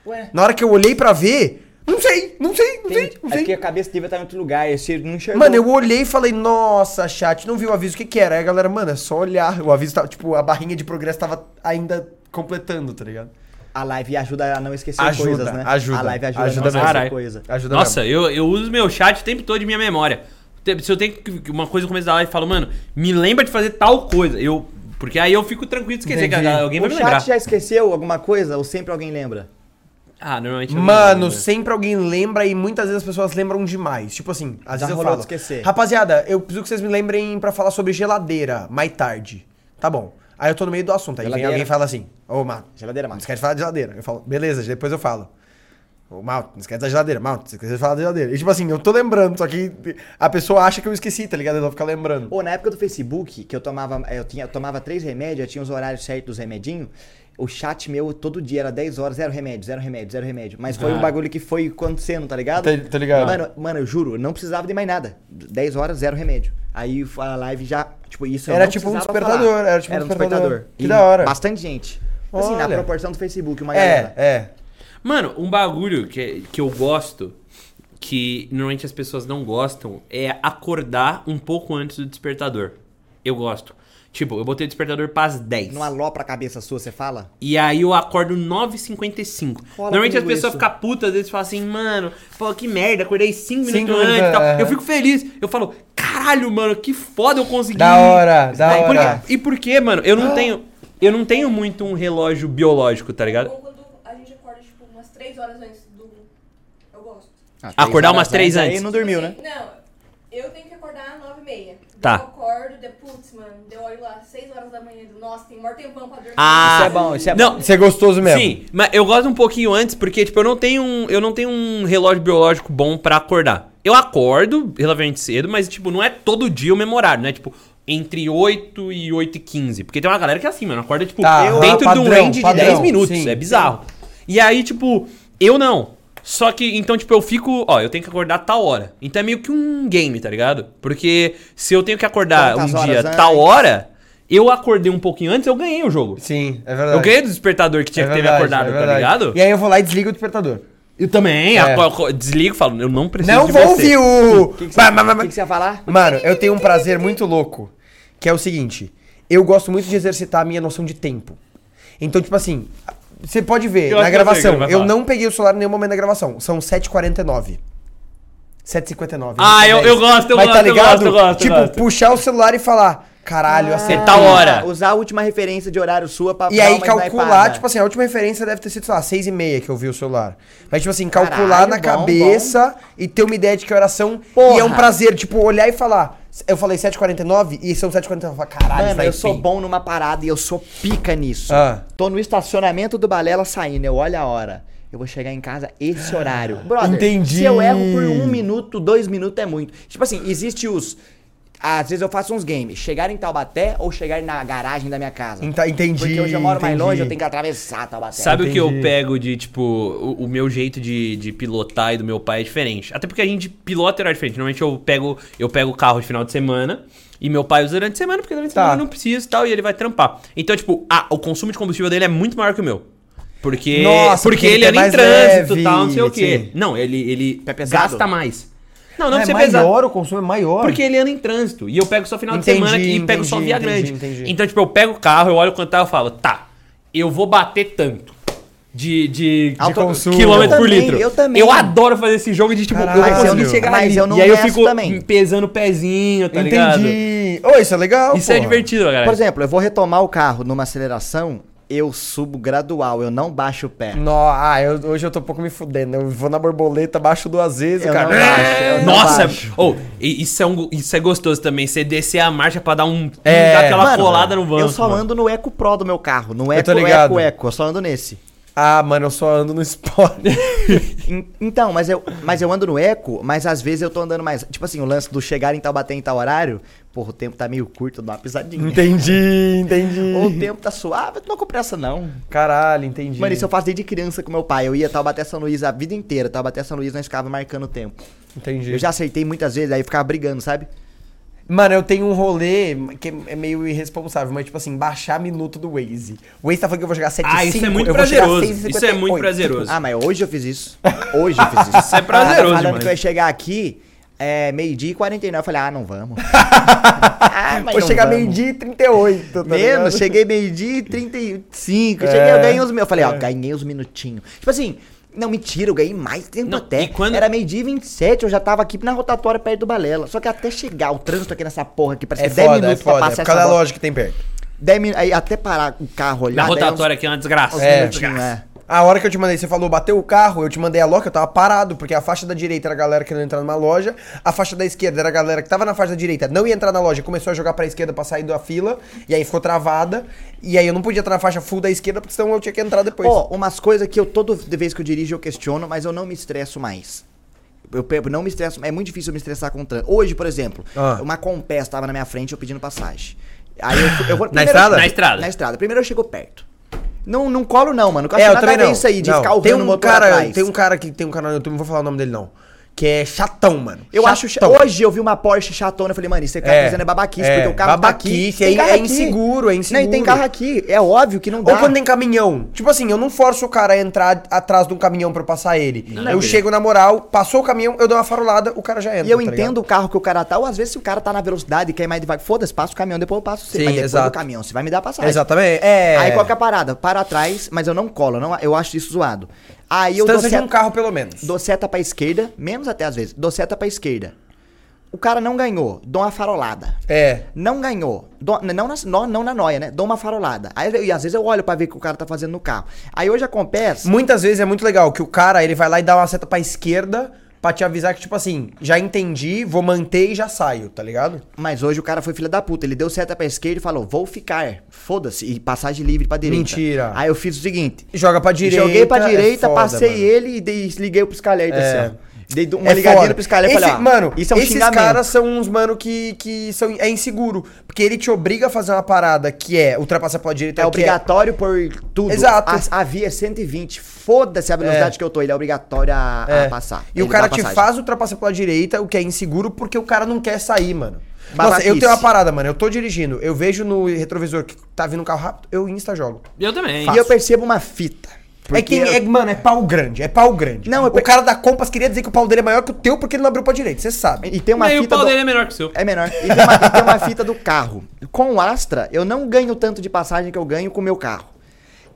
Ué. Na hora que eu olhei pra ver, não sei, não sei, não sei, não É porque sei. a cabeça dele estar em outro lugar, esse não enxergou. Mano, eu olhei e falei, nossa, chat, não viu o aviso, o que que era? Aí a galera, mano, é só olhar. O aviso tava, tipo, a barrinha de progresso tava ainda completando, tá ligado? A live ajuda a não esquecer Ajuda, coisas, né? ajuda, A live ajuda, ajuda a não esquecer coisa. Ajuda Nossa, eu, eu uso meu chat o tempo todo de minha memória. Se eu tenho que- uma coisa no começo da live e falo, mano, me lembra de fazer tal coisa. Eu, porque aí eu fico tranquilo de esquecer, Entendi. que alguém vai o me chat lembrar. já esqueceu alguma coisa ou sempre alguém lembra? Ah, normalmente Mano, lembra. sempre alguém lembra e muitas vezes as pessoas lembram demais. Tipo assim, às Já vezes eu falo. esquecer. Rapaziada, eu preciso que vocês me lembrem pra falar sobre geladeira mais tarde. Tá bom. Aí eu tô no meio do assunto. Aí vem Geladeira. alguém e fala assim: Ô, Mato, Geladeira, não Mato. esquece de falar de geladeira. Eu falo, beleza, depois eu falo. Ô, Mato, não esquece da geladeira. Mato, não esquece de falar da geladeira. E tipo assim, eu tô lembrando, só que a pessoa acha que eu esqueci, tá ligado? Ela fica lembrando. Pô, na época do Facebook, que eu tomava, eu tinha, eu tomava três remédios, eu tinha os horários certos dos remedinhos. O chat meu todo dia era 10 horas, zero remédio, zero remédio, zero remédio. Mas foi Ah. um bagulho que foi acontecendo, tá ligado? Tá- tá ligado. Mano, mano, eu juro, eu não precisava de mais nada. 10 horas, zero remédio. Aí a live já, tipo, isso Era tipo um despertador, falar. era tipo um despertador. Que E da hora. Bastante gente. Assim, na proporção do Facebook, uma É, galera. é. Mano, um bagulho que, que eu gosto, que normalmente as pessoas não gostam, é acordar um pouco antes do despertador. Eu gosto. Tipo, eu botei o despertador pras 10. Não alopra a cabeça sua, você fala? E aí eu acordo 9h55. Rola Normalmente as pessoas ficam putas, às vezes falam assim, mano, pô, que merda, acordei 5 Cinco minutos antes e tal. aham. Eu fico feliz. Eu falo, caralho, mano, que foda eu consegui. Da hora, da E por- hora. E por quê, mano? Eu não tenho. Eu não tenho muito um relógio biológico, tá ligado? Ou quando a gente acorda, tipo, umas 3 horas antes do. Eu gosto. Acordar umas três Aí antes. não dormiu, né? Não, eu tenho que acordar às 9 e meia. Tá. Eu acordo, de putz, mano, eu olho lá, 6 horas da manhã, do, nossa, tem maior tempão pra dormir. Ah, Isso é bom, isso é não, bom. Isso é gostoso mesmo. Sim, mas eu gosto um pouquinho antes, porque, tipo, eu não tenho um, eu não tenho um relógio biológico bom pra acordar. Eu acordo relativamente cedo, mas, tipo, não é todo dia o mesmo horário, né? Tipo, entre 8 e 8 e 15. Porque tem uma galera que é assim, mano, acorda, tipo, Tá, dentro de um padrão, range padrão, de 10 minutos. sim. é bizarro. E aí, tipo, eu não. Só que, então, tipo, eu fico, ó, eu tenho que acordar tal hora. Então é meio que um game, tá ligado? Porque se eu tenho que acordar Quantas um horas dia antes? tal hora, eu acordei um pouquinho antes, eu ganhei o jogo. Sim, é verdade. Eu ganhei do despertador que tinha É que ter me verdade, acordado, é tá verdade. ligado? E aí eu vou lá e desligo o despertador. Eu também, É. aco- desligo e falo, eu não preciso Não de vou você. ouvir o. O que, que, Bah, você, bah, bah, o que que você ia falar? Mano, eu tenho um prazer muito louco, que é o seguinte: eu gosto muito de exercitar a minha noção de tempo. Então, tipo assim, você pode ver Eu na acho que eu sei o que gravação, ele vai eu falar. não peguei o celular em nenhum momento da gravação. São 7h49. 7h59. Ah, eu- eu gosto, eu Mas gosto, tá eu ligado? gosto, eu gosto, eu Tipo, gosto. puxar o celular e falar, caralho, Ah, acertei. tal hora. Usar a última referência de horário sua pra E dar aí uma calcular, tipo assim, a última referência deve ter sido, sei lá, seis e meia que eu vi o celular. Mas, tipo assim, Caralho, calcular na bom, cabeça e ter uma ideia de que horas são. Porra. E é um prazer, tipo, olhar e falar. Eu falei 7h49 e são 7h49. Eu caralho, Mano, eu sou snipei. bom numa parada e eu sou pica nisso. Ah. Tô no estacionamento do Balela saindo, eu olho a hora. Eu vou chegar em casa esse horário. Brother, Entendi. se eu erro por um minuto, dois minutos é muito. Tipo assim, existe os... Às vezes eu faço uns games. Chegar em Taubaté ou chegar na garagem da minha casa. Enta- Entendi. Porque hoje eu moro mais entendi. longe, eu tenho que atravessar Taubaté. Sabe o que eu Entendi. pego de, tipo, o, o meu jeito de, de pilotar e do meu pai é diferente. Até porque a gente pilota era diferente. Normalmente eu pego eu pego o carro de final de semana e meu pai usa durante a semana, porque durante a Tá. semana não precisa e tal, e ele vai trampar. Então, tipo, ah, o consumo de combustível dele é muito maior que o meu. Porque, Nossa, porque, porque ele ele é anda em mais trânsito e tal, não sei o quê. sim. Não, ele, ele É pesado? gasta mais. Não, não Ah, é maior, o consumo é maior. Porque ele anda em trânsito. E eu pego só final Entendi, de semana e pego só entendi, via entendi, grande. entendi. Então, tipo, eu pego o carro, eu olho quanto tá, eu falo, tá, eu vou bater tanto. De, de, de consumo. quilômetro Eu por também, litro. eu também. Eu adoro fazer esse jogo de tipo, eu Caralho. vou conseguir Mas eu- chegar mas ali. eu não e aí eu fico também. pesando o pezinho, tá ligado? Entendi. Ô, isso é legal, Isso é pô. divertido, galera. Por exemplo, eu vou retomar o carro numa aceleração, eu subo gradual, eu não baixo o pé. No, ah, eu- hoje eu tô um pouco me fudendo. Eu vou na borboleta, baixo duas vezes, Eu cara. não baixo, eu não Nossa, baixo. oh, isso, é um, isso é gostoso também. Você descer a marcha pra dar um. É. dar aquela Mano, colada no banco. Eu só mano. ando no Eco Pro do meu carro, no Eco. Eco, Eco, eu só ando nesse. Ah, mano, eu só ando no Sport. En- Então, mas eu, mas eu ando no Eco, mas às vezes eu tô andando mais. Tipo assim, o lance do chegar em Taubaté em tal horário, porra, o tempo tá meio curto, dá uma pisadinha. entendi, entendi. Ou o tempo tá suave, não tô com pressa não. Caralho, entendi. Mano, isso eu faço desde criança com meu pai. Eu ia Taubaté São Luís a vida inteira. Taubaté São Luís nós ficava marcando o tempo. Entendi. Eu já acertei muitas vezes, aí eu ficava brigando, sabe? Mano, eu tenho um rolê que é meio irresponsável, mas tipo assim, baixar minuto do Waze. O Waze tá falando que eu vou chegar 7 Ah, isso é muito prazeroso. Isso é muito prazeroso. Ah, mas hoje eu fiz isso. Hoje eu fiz isso. Isso é prazeroso Falando demais. que eu ia chegar aqui, é, meio-dia e 49. Eu falei, ah, não vamos. ah, mas Vou não chegar meio-dia e 38, tá Menos, ligado? cheguei meio-dia e 35. É. Cheguei, eu ganhei uns meus. Eu falei, ó, ganhei uns minutinhos. Tipo assim, não, mentira, eu ganhei mais tempo Não, até. e quando- Era meio-dia e 27, eu já tava aqui na rotatória perto do Balela. Só que até chegar, o trânsito aqui nessa porra aqui, parece É que 10 foda, é minutos foda. pra É passar por causa essa da bosta. loja que tem perto. 10 minutos, aí até parar o carro olhar. Minha daí é uns- rotatória aqui é uma desgraça. É. minutinhos, é. A hora que eu te mandei, você falou, bateu o carro, eu te mandei a loja, eu tava parado, porque a faixa da direita era a galera querendo entrar numa loja, a faixa da esquerda era a galera que tava na faixa da direita, não ia entrar na loja, começou a jogar pra esquerda pra sair da fila, e aí ficou travada, e aí eu não podia entrar na faixa full da esquerda, porque senão eu tinha que entrar depois. Ó, umas coisas que eu toda vez que eu dirijo eu questiono, mas eu não me estresso mais. Eu não me estresso, é muito difícil eu me estressar com o trânsito. Hoje, por exemplo, Ah. uma Compass tava na minha frente eu pedindo passagem. Aí eu, eu vou Na primeiro- estrada? Na estrada. Na estrada. Primeiro eu chego perto. Não, não colo não, mano. Eu é, eu nada também ver não. isso aí de Não, ficar tem um motor cara, atrás. Tem um cara que tem um canal no YouTube, não vou falar o nome dele não, que é chatão, mano. Eu acho. cha- Chatão. Hoje eu vi uma Porsche chatona. Eu falei, mano, isso que tá É, fazendo é babaquice, é, porque o carro tá aqui. babaquice, tem é- é inseguro, é Não, e tem inseguro. carro aqui. É óbvio que não dá. Ou quando tem caminhão. Tipo assim, eu não forço o cara a entrar atrás de um caminhão pra eu passar ele. eu beleza. chego na moral, passou o caminhão, eu dou uma farolada, o cara já entra. E eu tá entendo ligado? o carro que o cara tá, ou às vezes se o cara tá na velocidade e quer ir mais devagar, foda-se, passa o caminhão, depois eu passo você. Sim, mas depois exato. do caminhão, você vai me dar passagem. Exatamente. É. Aí qual que é a parada? Para atrás, mas eu não colo, não, eu acho isso zoado. Aí eu dou Distância de um carro, pelo menos. dou seta pra esquerda, menos até às vezes, dou seta pra esquerda. O cara não ganhou, dou uma farolada. É. Não ganhou. Dou- não, na, não, não na noia, né? Dou uma farolada. Aí, e às vezes eu olho pra ver o que o cara tá fazendo no carro. Aí hoje acontece. Muitas vezes é muito legal que o cara, ele vai lá e dá uma seta pra esquerda pra te avisar que, tipo assim, já entendi, vou manter e já saio, tá ligado? Mas hoje o cara foi filho da puta. Ele deu seta pra esquerda e falou: vou ficar. Foda-se. E passagem livre pra direita. Mentira. Aí eu fiz o seguinte: Joga pra direita. joguei pra é direita, foda, passei mano. ele e dei, liguei o pisca-alerta É. assim, ó. Dei uma É ligadinha foda. no pisca-alerta e Esse- falei: ó, mano, isso é um esses xingamento. caras são uns mano que, que são, é inseguro. Porque ele te obriga a fazer uma parada que é ultrapassar pela direita. É que obrigatório por tudo. Exato. A, a via é 120. Foda-se a velocidade É. que eu tô. Ele é obrigatório a, a É. passar. E o cara te faz ultrapassar pela direita, o que é inseguro, porque o cara não quer sair, mano. Nossa, eu tenho uma parada, mano. Eu tô dirigindo, eu vejo no retrovisor que tá vindo um carro rápido, eu insta jogo. Eu também. E eu percebo uma fita. É que, é, mano, é pau grande, é pau grande. Não, eu o pe- cara da Compass queria dizer que o pau dele é maior que o teu porque ele não abriu pra direita, você sabe. E tem uma Mas o fita. pau do- dele é menor que o seu. É menor. E tem, uma, e tem uma fita do carro. Com o Astra, eu não ganho tanto de passagem que eu ganho com o meu carro.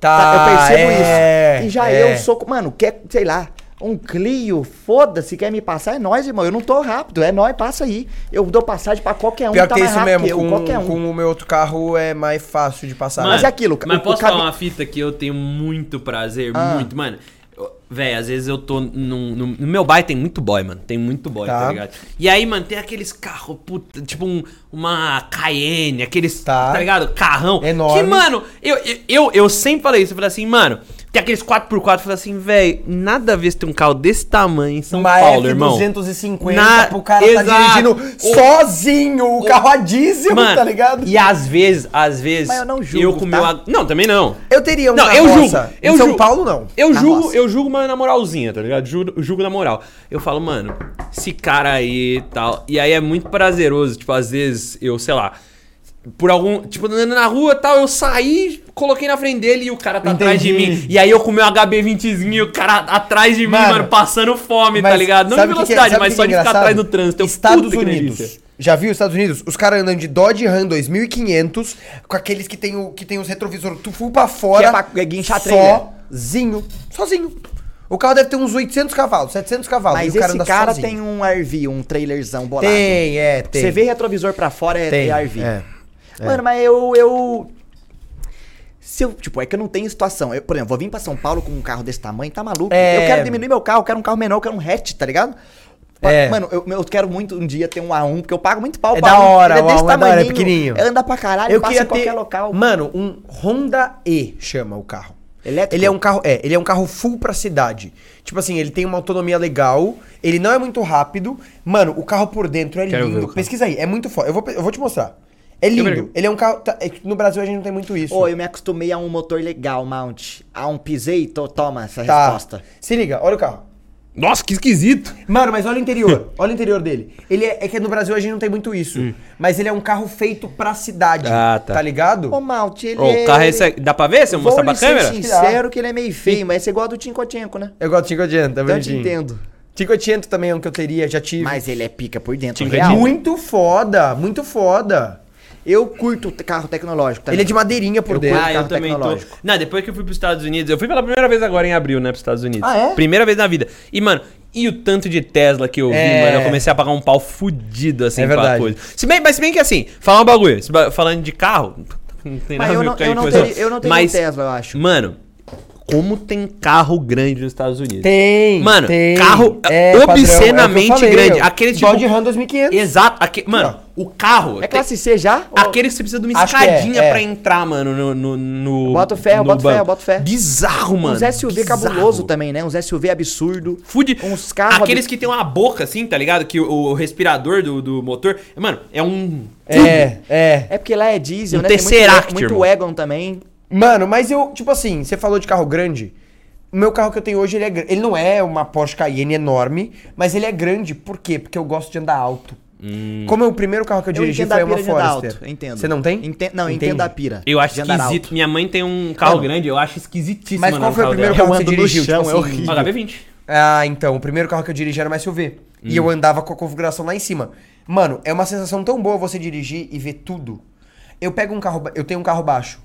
Tá, eu percebo é, isso. E já é. eu sou. Mano, quer, sei lá, um Clio, foda-se, quer me passar, é nós, irmão. Eu não tô rápido, é nós, passa aí. Eu dou passagem pra qualquer um Pior tá que é mais isso rápido mesmo, que eu, com, qualquer um. com o meu outro carro é mais fácil de passar. Mas é aquilo, Mas o- posso o falar uma fita que eu tenho muito prazer, Ah. muito, mano. Véi, às vezes eu tô num, num- no meu bairro tem muito boy, mano. Tem muito boy, tá, Tá. ligado? E aí, mano, tem aqueles carros, puta, tipo um, uma Cayenne, aqueles, Tá. tá. ligado? Carrão. Enorme. Que, mano, eu, eu, eu, eu sempre falei isso. Eu falei assim, mano, tem aqueles 4x4, eu falei assim, velho, nada a ver se tem um carro desse tamanho em São Uma Paulo, irmão. F250 Na- pro cara Exato. tá dirigindo O- sozinho o carro a diesel, Mano, tá ligado? E às vezes, às vezes. Mas eu não julgo, Eu com o meu. tá? ag- Não, também não. Eu teria um Não, eu julgo. Eu em São julgo. Paulo, não. Eu Na julgo, roça. eu julgo, mas na moralzinha, tá ligado? Julgo, eu julgo na moral. Eu falo, mano, esse cara aí e tal. E aí é muito prazeroso. Tipo, às vezes eu, sei lá. Por algum. Tipo, andando na rua e tal, eu saí, coloquei na frente dele e o cara tá atrás de Entendi. mim. E aí eu com o meu HB20zinho e o cara atrás de mim, Mano, passando fome, tá ligado? Não de é- velocidade, sabe o mas só que de é ficar atrás do trânsito. Eu Estados Unidos. Já viu os Estados Unidos? Os caras andam de Dodge Ram 2500 com aqueles que tem, o, que tem os retrovisores tu full pra fora. Que é pra guinchar trailer. Sozinho. Sozinho. O carro deve ter uns 800 cavalos, 700 cavalos. Mas e cara esse cara sozinho. tem um RV, um trailerzão bolado. Tem, é, tem. Você vê retrovisor pra fora é, Tem, é RV. é. Mano, mas eu, eu. Se eu, tipo, é que eu não tenho situação. Eu, por exemplo, vou vir pra São Paulo com um carro desse tamanho, tá maluco? É. Eu quero diminuir meu carro, eu quero um carro menor, eu quero um hatch, tá ligado? É. Mano, eu, eu quero muito um dia ter um A1, porque eu pago muito pau É pra da um. hora, Ele o desse A1 é da hora, é pequenininho. Anda pra caralho, Eu passa em qualquer ter, local. mano, um Honda E chama o carro. Elétrico? Ele é um carro, é, ele é um carro full pra cidade. Tipo assim, ele tem uma autonomia legal, ele não é muito rápido. Mano, o carro por dentro é Quero lindo. Pesquisa aí, é muito foda. Eu vou, eu vou te mostrar. É lindo. Ele é um carro. tá, é no Brasil a gente não tem muito isso. Ô, eu me acostumei a um motor legal, Mount. A um pisei, to, toma essa tá. resposta. Se liga, olha o carro. Nossa, que esquisito. Mano, mas olha o interior. olha o interior dele. Ele é, é que no Brasil a gente não tem muito isso. Mas ele é um carro feito pra cidade. Hum. Ah, tá. Tá ligado? Ô, Mount, ele Ô, é... o carro é esse aqui. Dá pra ver? Se eu Vou mostrar pra lhe ser câmera? sincero que ele é meio feio, mas esse é igual ao do Tincochenko, né? Eu gosto de 500, tá Então eu te entendo. 500 também é um que eu teria, já tive. Mas ele é pica por dentro. Muito foda, muito foda. Eu curto carro tecnológico também. Ele é de madeirinha por Eu dentro. Ah, eu também tô. tecnológico. Não, depois que eu fui pros Estados Unidos, eu fui pela primeira vez agora em abril, né, pros Estados Unidos. Ah, é? Primeira vez na vida. E, mano, e o tanto de Tesla que eu vi, É. mano, eu comecei a pagar um pau fudido, assim, É pra coisa. Se bem, mas se bem que, assim, falar um bagulho, falando de carro, não tem Mas nada a eu ver não, com a eu não, teria, eu não tenho Mas, um Tesla, eu acho. Mano, como tem carro grande nos Estados Unidos. Tem. Mano, tem. carro É, padrão, obscenamente é o que eu falei, grande. Aquele tipo. Dodge Ram 2500. Exato. Mano, o carro. É classe C já? Aquele que você precisa de uma Acho é, escadinha é. pra entrar, mano, no. no, no no boto fé, banco. boto fé. Bizarro, mano. Uns SUV bizarro. cabuloso também, né? Uns SUV absurdo. Fude. Uns carros Aqueles ab- que tem uma boca assim, tá ligado? Que o, o respirador do, do motor. Mano, é um. É, é. É porque lá é diesel, Um né? Tem muito, Tesseract, muito. Wagon também. Mano, mas eu, tipo assim, você falou de carro grande. O meu carro que eu tenho hoje, ele é grande. Ele não é uma Porsche Cayenne enorme, mas ele é grande. Por quê? Porque eu gosto de andar alto. Hum. Como é o primeiro carro que eu Eu dirigi entendo foi a uma Forester. alto. eu Entendo. Você não tem? Enten- não, eu Entende? entendo a pira. Eu acho esquisito. alto. Minha mãe tem um carro Mano, grande, eu acho esquisitíssimo. Mas qual foi o primeiro dela. carro que você dirigiu? chão, tipo é assim? horrível. Um HB20. Ah, então, o primeiro carro que eu dirigi era uma SUV. E Hum. eu andava com a configuração lá em cima. Mano, é uma sensação tão boa você dirigir e ver tudo. Eu pego um carro, eu tenho um carro baixo.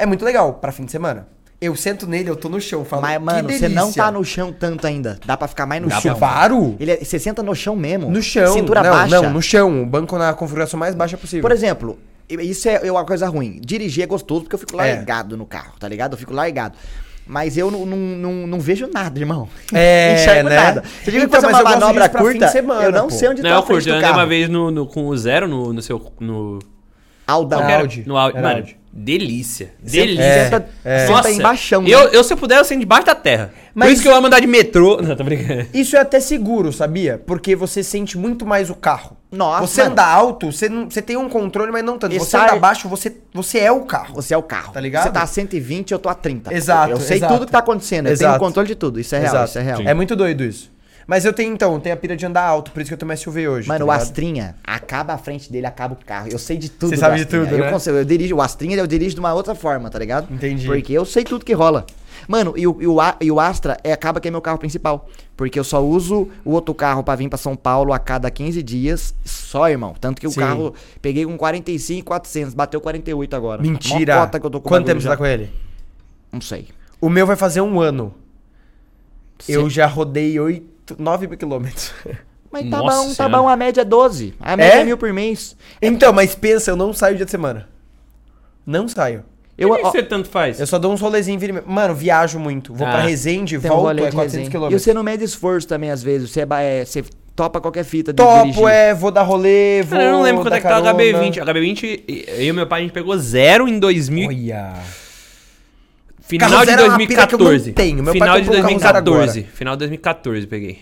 É muito legal pra fim de semana. Eu sento nele, eu tô no chão, falo, Mas, "Que mano, você não delícia." tá no chão tanto ainda. Dá pra ficar mais no No chão. Subaru? Ele é, você senta no chão mesmo. No chão. Cintura não, baixa. Não, no chão. O banco na configuração mais baixa possível. Por exemplo, isso é uma coisa ruim. Dirigir é gostoso porque eu fico É. largado no carro, tá ligado? Eu fico largado. Mas eu não, não, não, não vejo nada, irmão. É, Não enxergo né? nada. Você diga que Então, fazer mas uma eu gosto manobra disso pra fim de curta, semana, eu não pô. sei onde Não, tá eu a frente curto. Eu do andei carro. uma vez no, no- com o zero no, no seu. No, Alda, Não, que? Audi. No Audi. Era Mano, Audi. Delícia. Delícia. senta, é. senta embaixão, eu, né? eu, se eu puder, eu sento debaixo da terra. Mas- Por isso que eu amo andar de metrô. Não, tô brincando. Isso é até seguro, sabia? Porque você sente muito mais o carro. Nossa, Você mano. anda alto, você, não, você tem um controle, mas não tanto. E você anda baixo, você, você é o carro. Você é o carro. Tá ligado? Você tá a 120, eu tô a 30. Exato, Eu sei exato. tudo que tá acontecendo. Eu tenho Exato. o controle de tudo. Isso é real, Exato. isso é real. É muito doido isso. Mas eu tenho, então, eu tenho a pira de andar alto, por isso que eu tenho uma SUV hoje. Mano, tá o? Astrinha, acaba a frente dele, acaba o carro. Eu sei de tudo. Você sabe de Astrinha. tudo, eu né? consigo, eu dirijo, o Astrinha eu dirijo de uma outra forma, tá ligado? Entendi. Porque eu sei tudo que rola. Mano, e o, e o, e o Astra é, acaba que é meu carro principal. Porque eu só uso o outro carro pra vir pra São Paulo a cada 15 dias. Só, irmão. Tanto que o Sim. carro peguei com 45, 400, bateu 48 agora. Mentira. Mó cota que eu tô com Quanto tempo você já. tá com ele? Não sei. O meu vai fazer um ano. Eu Cê- já rodei 8, 9 mil quilômetros. Mas tá Nossa bom, tá Senhora. bom. A média é 12. A média é, É? mil por mês. Então, mas pensa, eu não saio dia de semana. Não saio. Eu, Por que ó, você tanto faz? Eu só dou uns rolezinhos. Mano, viajo muito. Vou Ah. pra Resende, tem um volto, rolê é de 400 resenha. E você não mede esforço também, às vezes. Você, é é, você topa qualquer fita de Topo, dirigir. é, vou dar rolê, vou Cara, eu não lembro quanto é que tá o carona. HB20. HB20, eu e meu pai, a gente pegou zero em 2000. Olha. Final Carro de zero é uma pira que eu não 2014. tenho. Meu pai Final de comprou um carro zero agora. 2014. Final de 2014 peguei.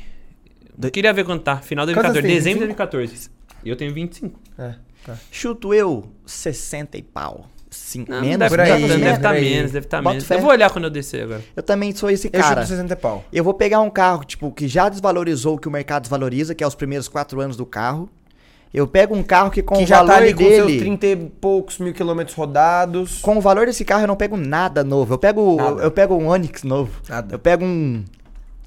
Eu queria ver quanto tá. Final de Quantos 2014. tem? Dezembro de 25? 2014. E eu tenho 25. É, tá. Chuto eu 60 e pau. Cinco, Não, menos, deve, por aí, deve, estar por aí. menos, deve estar Bota menos. fé. Eu vou olhar quando eu descer agora. Eu também sou esse Eu cara. chuto 60 pau. Eu vou pegar um carro, tipo, que já desvalorizou o que o mercado desvaloriza, que é os primeiros quatro anos do carro. Eu pego um carro que com que o já valor tá ali com seus dele... 30 e poucos mil quilômetros rodados. Com o valor desse carro eu não pego nada novo. Eu pego, Nada. eu pego um Onix novo. Nada. Eu pego um...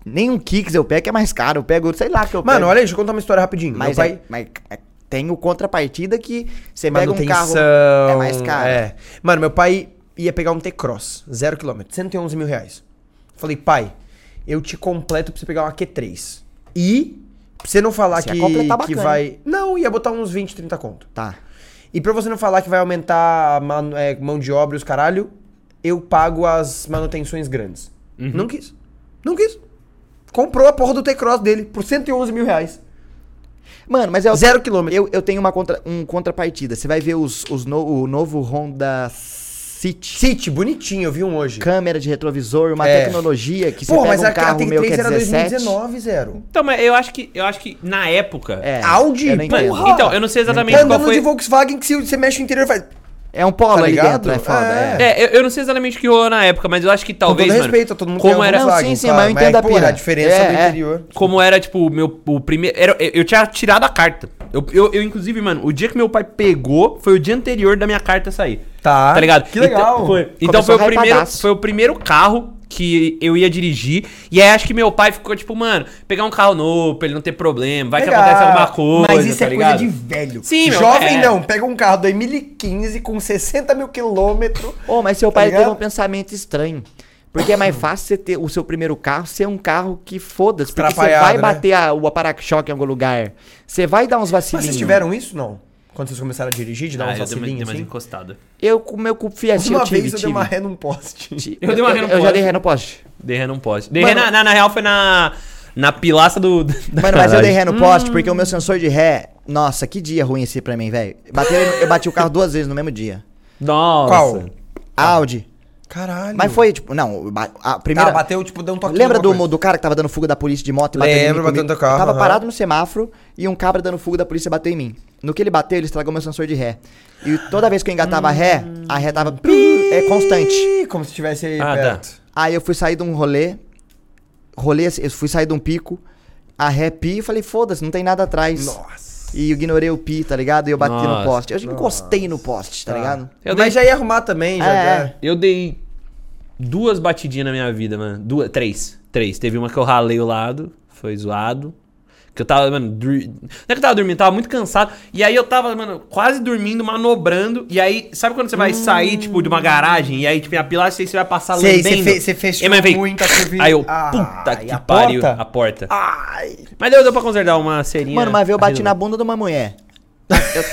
Nem um Kicks eu pego, que é mais caro. Eu pego, sei lá que eu Mano, pego. olha aí, deixa eu contar uma história rapidinho. Mas, pai... é, mas é- tem o contrapartida que você pega um carro... É mais caro. É. Mano, meu pai ia pegar um T-Cross, zero quilômetro, 111 mil reais. Falei, pai, eu te completo pra você pegar uma Q3. E, você não falar Você que, completar que bacana, vai... Não, ia botar uns 20, 30 conto. Tá. E pra você não falar que vai aumentar a manu- é, mão de obra e os caralho, eu pago as manutenções grandes. Não quis. Não quis. Comprou a porra do T-Cross dele por 111 mil reais. Mano, mas é o Zero quilômetro. Eu, eu tenho uma contra, um contrapartida. Você vai ver os, os no- o novo Honda City. City, bonitinho, eu vi um hoje. Câmera de retrovisor, uma É. tecnologia que você Pô, pega mas um a, a carro meu que T3 é era 17. 2019, zero. Então, mas eu acho que, eu acho que na época. É, Audi? eu não Mas- então, eu não sei exatamente Tá qual andando foi. de Volkswagen que se você mexe o interior faz... É um polo Tá ali ligado? dentro, é foda. É. É. É, eu, eu não sei exatamente o que rolou na época, mas eu acho que talvez. Com todo mano, respeito a todo mundo como é era, Volkswagen, Não, sim, sim, claro, mas eu entendo a porra, pira. a diferença É, do é. interior. como era, tipo, o meu o primeiro. Era, eu, eu tinha tirado a carta. Eu, eu, eu, inclusive, mano, o dia que meu pai pegou foi o dia anterior da minha carta sair. Tá. Tá ligado? Que legal. Então foi, então foi o, primeiro, foi o primeiro carro que eu ia dirigir. E aí acho que meu pai ficou tipo, mano, pegar um carro novo pra ele não ter problema. Vai Legal. que acontece alguma coisa. Mas isso tá é ligado? coisa de velho. Sim, meu, Jovem é. não, pega um carro 2015 com 60 mil quilômetros. Ô, mas seu Tá pai ligado? teve um pensamento estranho. Porque é mais fácil você ter o seu primeiro carro ser um carro que foda-se. Porque você vai né? bater a- o para-choque em algum lugar. Você vai dar uns Mas vacilinhos. vocês tiveram isso, não? Quando vocês começaram a dirigir, de dar Ah, eu vacilinhos uma assim? encostada. Eu com o meu cu Fiatinho Uma eu tive, vez eu tive. dei uma ré num poste. Eu dei uma ré no Eu já poste. dei ré no poste. Dei ré não pode. Dei Mano- ré na, na, na real foi na. Na pilaça do. da Mano, mas eu dei ré no poste porque o meu sensor de ré. Nossa, que dia ruim esse pra mim, velho. Eu bati o carro duas vezes no mesmo dia. Nossa. Qual? Audi. Caralho. Mas foi, tipo, não, a primeira. Tá, bateu, tipo, deu um toque. Lembra do, do cara que tava dando fuga da polícia de moto e bateu em mim Lembro, no carro, Eu tava aham. parado no semáforo e um cabra dando fuga da polícia bateu em mim. No que ele bateu, ele estragou meu sensor de ré. E toda vez que eu engatava a ré, a ré tava é constante. Ih, Como se estivesse aí Ah, perto. Aí eu fui sair de um rolê, rolê, eu fui sair de um pico, a ré pi, eu falei, foda-se, não tem nada atrás. Nossa. E eu ignorei o pi, tá ligado? E eu bati no Nossa. poste. Eu encostei no poste, tá, Tá. ligado? Eu Mas dei- já ia arrumar também, já. É, já. Eu dei duas batidinhas na minha vida, mano. Duas, três. Três. Teve uma que eu ralei o lado, foi zoado. Que eu tava, mano, dur... não é que eu tava dormindo, eu tava muito cansado. E aí eu tava, mano, quase dormindo, manobrando. E aí, sabe quando você vai sair, tipo, de uma garagem? E aí, tipo, a pilastra, aí você vai passar Sei, você fe- fechou E, mas vem- muito a. Aí eu, Ai, puta que a pariu, porta? a porta. Ai. Mas deu, deu pra consertar uma serinha. Mano, vez eu bati na bunda de uma mulher. Eu-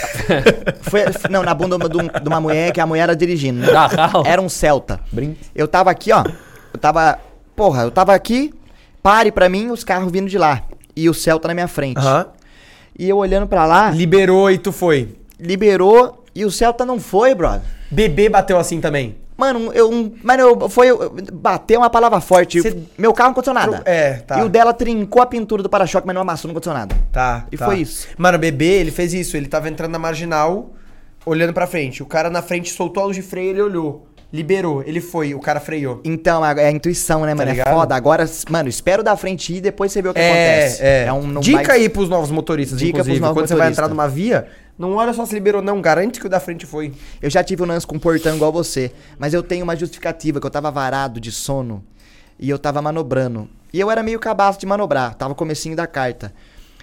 foi, não, na bunda de, um- de uma mulher que a mulher era dirigindo. né? Ah? Era um Celta. Brin- Eu tava aqui, ó. Eu tava. Porra, eu tava aqui, pare pra mim, os carros vindo de lá. E o Celta na minha frente. E eu olhando pra lá, Liberou e tu foi. liberou e o Celta não foi, brother. Bebê bateu assim também. Mano, eu. um- Mano, eu, foi. eu- Bateu uma palavra forte. Cê- Meu carro não aconteceu nada. É, tá. E o dela trincou a pintura do para-choque, mas não amassou, não aconteceu nada. Tá. E tá. foi isso. Mano, o bebê, ele fez isso. Ele tava entrando na marginal, olhando pra frente. O cara na frente soltou a luz de freio, ele olhou. Liberou. Ele foi, o cara freou. Então, é a intuição, né, mano? é ligado? foda. Agora, mano, espera o da frente e depois você vê o que É, acontece. é. um- não Dica vai- aí pros novos motoristas, Dica inclusive. pros novos Quando você vai entrar numa via, não olha só se liberou, não. Garante que o da frente foi. Eu já tive um lance com um portão igual você, mas eu tenho uma justificativa que eu tava varado de sono e eu tava manobrando. E eu era meio cabaço de manobrar, tava comecinho da carta.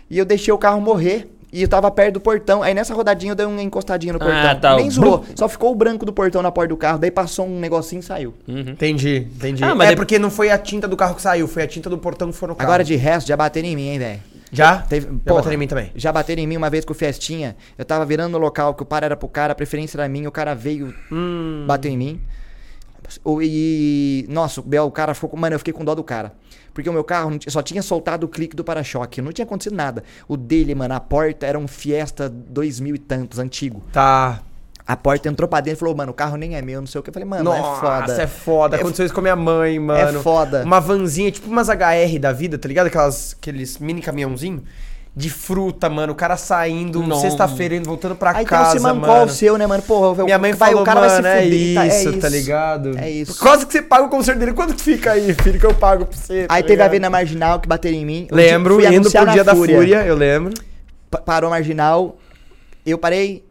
E eu deixei o carro morrer e eu tava perto do portão. Aí nessa rodadinha eu dei uma encostadinha no Ah, portão. tá, Nem zoou, só ficou o branco do portão na porta do carro, daí passou um negocinho e saiu. Entendi, entendi. Ah, mas é de- porque não foi a tinta do carro que saiu, foi a tinta do portão que foi no carro. Agora de resto, já bateram em mim, hein, velho. Já? Teve, Já porra, bateram em mim também. Já bateram em mim uma vez com Festinha. Eu tava virando no local que o par era pro cara, a preferência era minha, o cara veio, Hum. bateu em mim. E. Nossa, o Bel, o cara ficou com. Mano, eu fiquei com dó do cara. Porque o meu carro só tinha soltado o clique do para-choque. Não tinha acontecido nada. O dele, mano, a porta era um Fiesta 2000 e tantos, antigo. Tá. A porta entrou pra dentro e falou, mano, o carro nem é meu, não sei o que. Eu falei, mano, é foda. Nossa, é foda. Aconteceu isso com a minha mãe, mano. foda. Uma vanzinha, tipo umas HR da vida, tá ligado? Aquelas, aqueles mini caminhãozinho de fruta, mano. O cara saindo sexta-feira, indo voltando pra Aí casa, tem o mano. Simancol seu, né, mano? Porra, Minha mãe vai, falou, o cara mano, vai se é fuder. tá? isso, tá ligado? É isso. Quase que você paga o conselho dele. Quanto que fica aí, filho, que eu pago pra você? Aí tá teve a ligado? na Marginal que bateram em mim. Lembro, indo pro dia da fúria, eu lembro. Pa- Parou a Marginal, eu parei,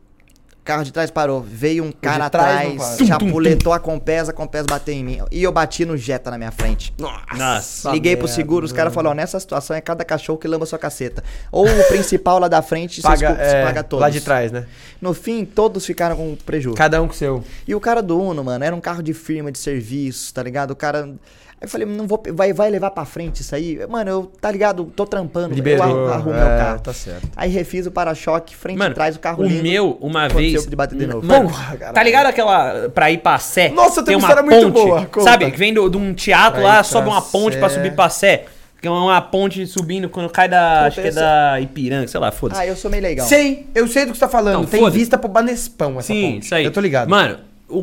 carro de trás parou. Veio um cara trás atrás, para. chapuletou a Compesa, a Compesa bateu em mim. E eu bati no Jetta na minha frente. Nossa. Liguei pro seguro, os caras falaram, ó, nessa situação é cada cachorro que lamba sua caceta. Ou o principal lá da frente, Paga, co- é, paga todos. lá de trás, né? No fim, todos ficaram com prejuízo. Cada um com o seu. E o cara do Uno, mano, era um carro de firma, de serviço, tá ligado? O cara. Aí eu falei, não vou. Vai, vai levar pra frente isso aí? Mano, eu, tá ligado? Tô trampando. Liberou. Eu arrumo é, meu carro. Tá certo. Aí refiz o para-choque, frente Mano, e trás, o carro o lindo. meu, uma vez. de bater de novo. Mano, Porra, tá ligado aquela. Pra ir pra Sé? Nossa, tem uma uma história muito ponte, boa, conta. Sabe? Que vem do- de um teatro Pra lá, sobe pra uma ponte pra Sé. subir pra Sé. Que é uma ponte subindo quando cai da. acho que é da Ipiranga, sei lá, foda-se. Ah, eu sou meio legal. Sei, eu sei do que você tá falando. Não, tem vista pro Banespão essa Sim, ponte. isso aí. Eu tô ligado. Mano, o-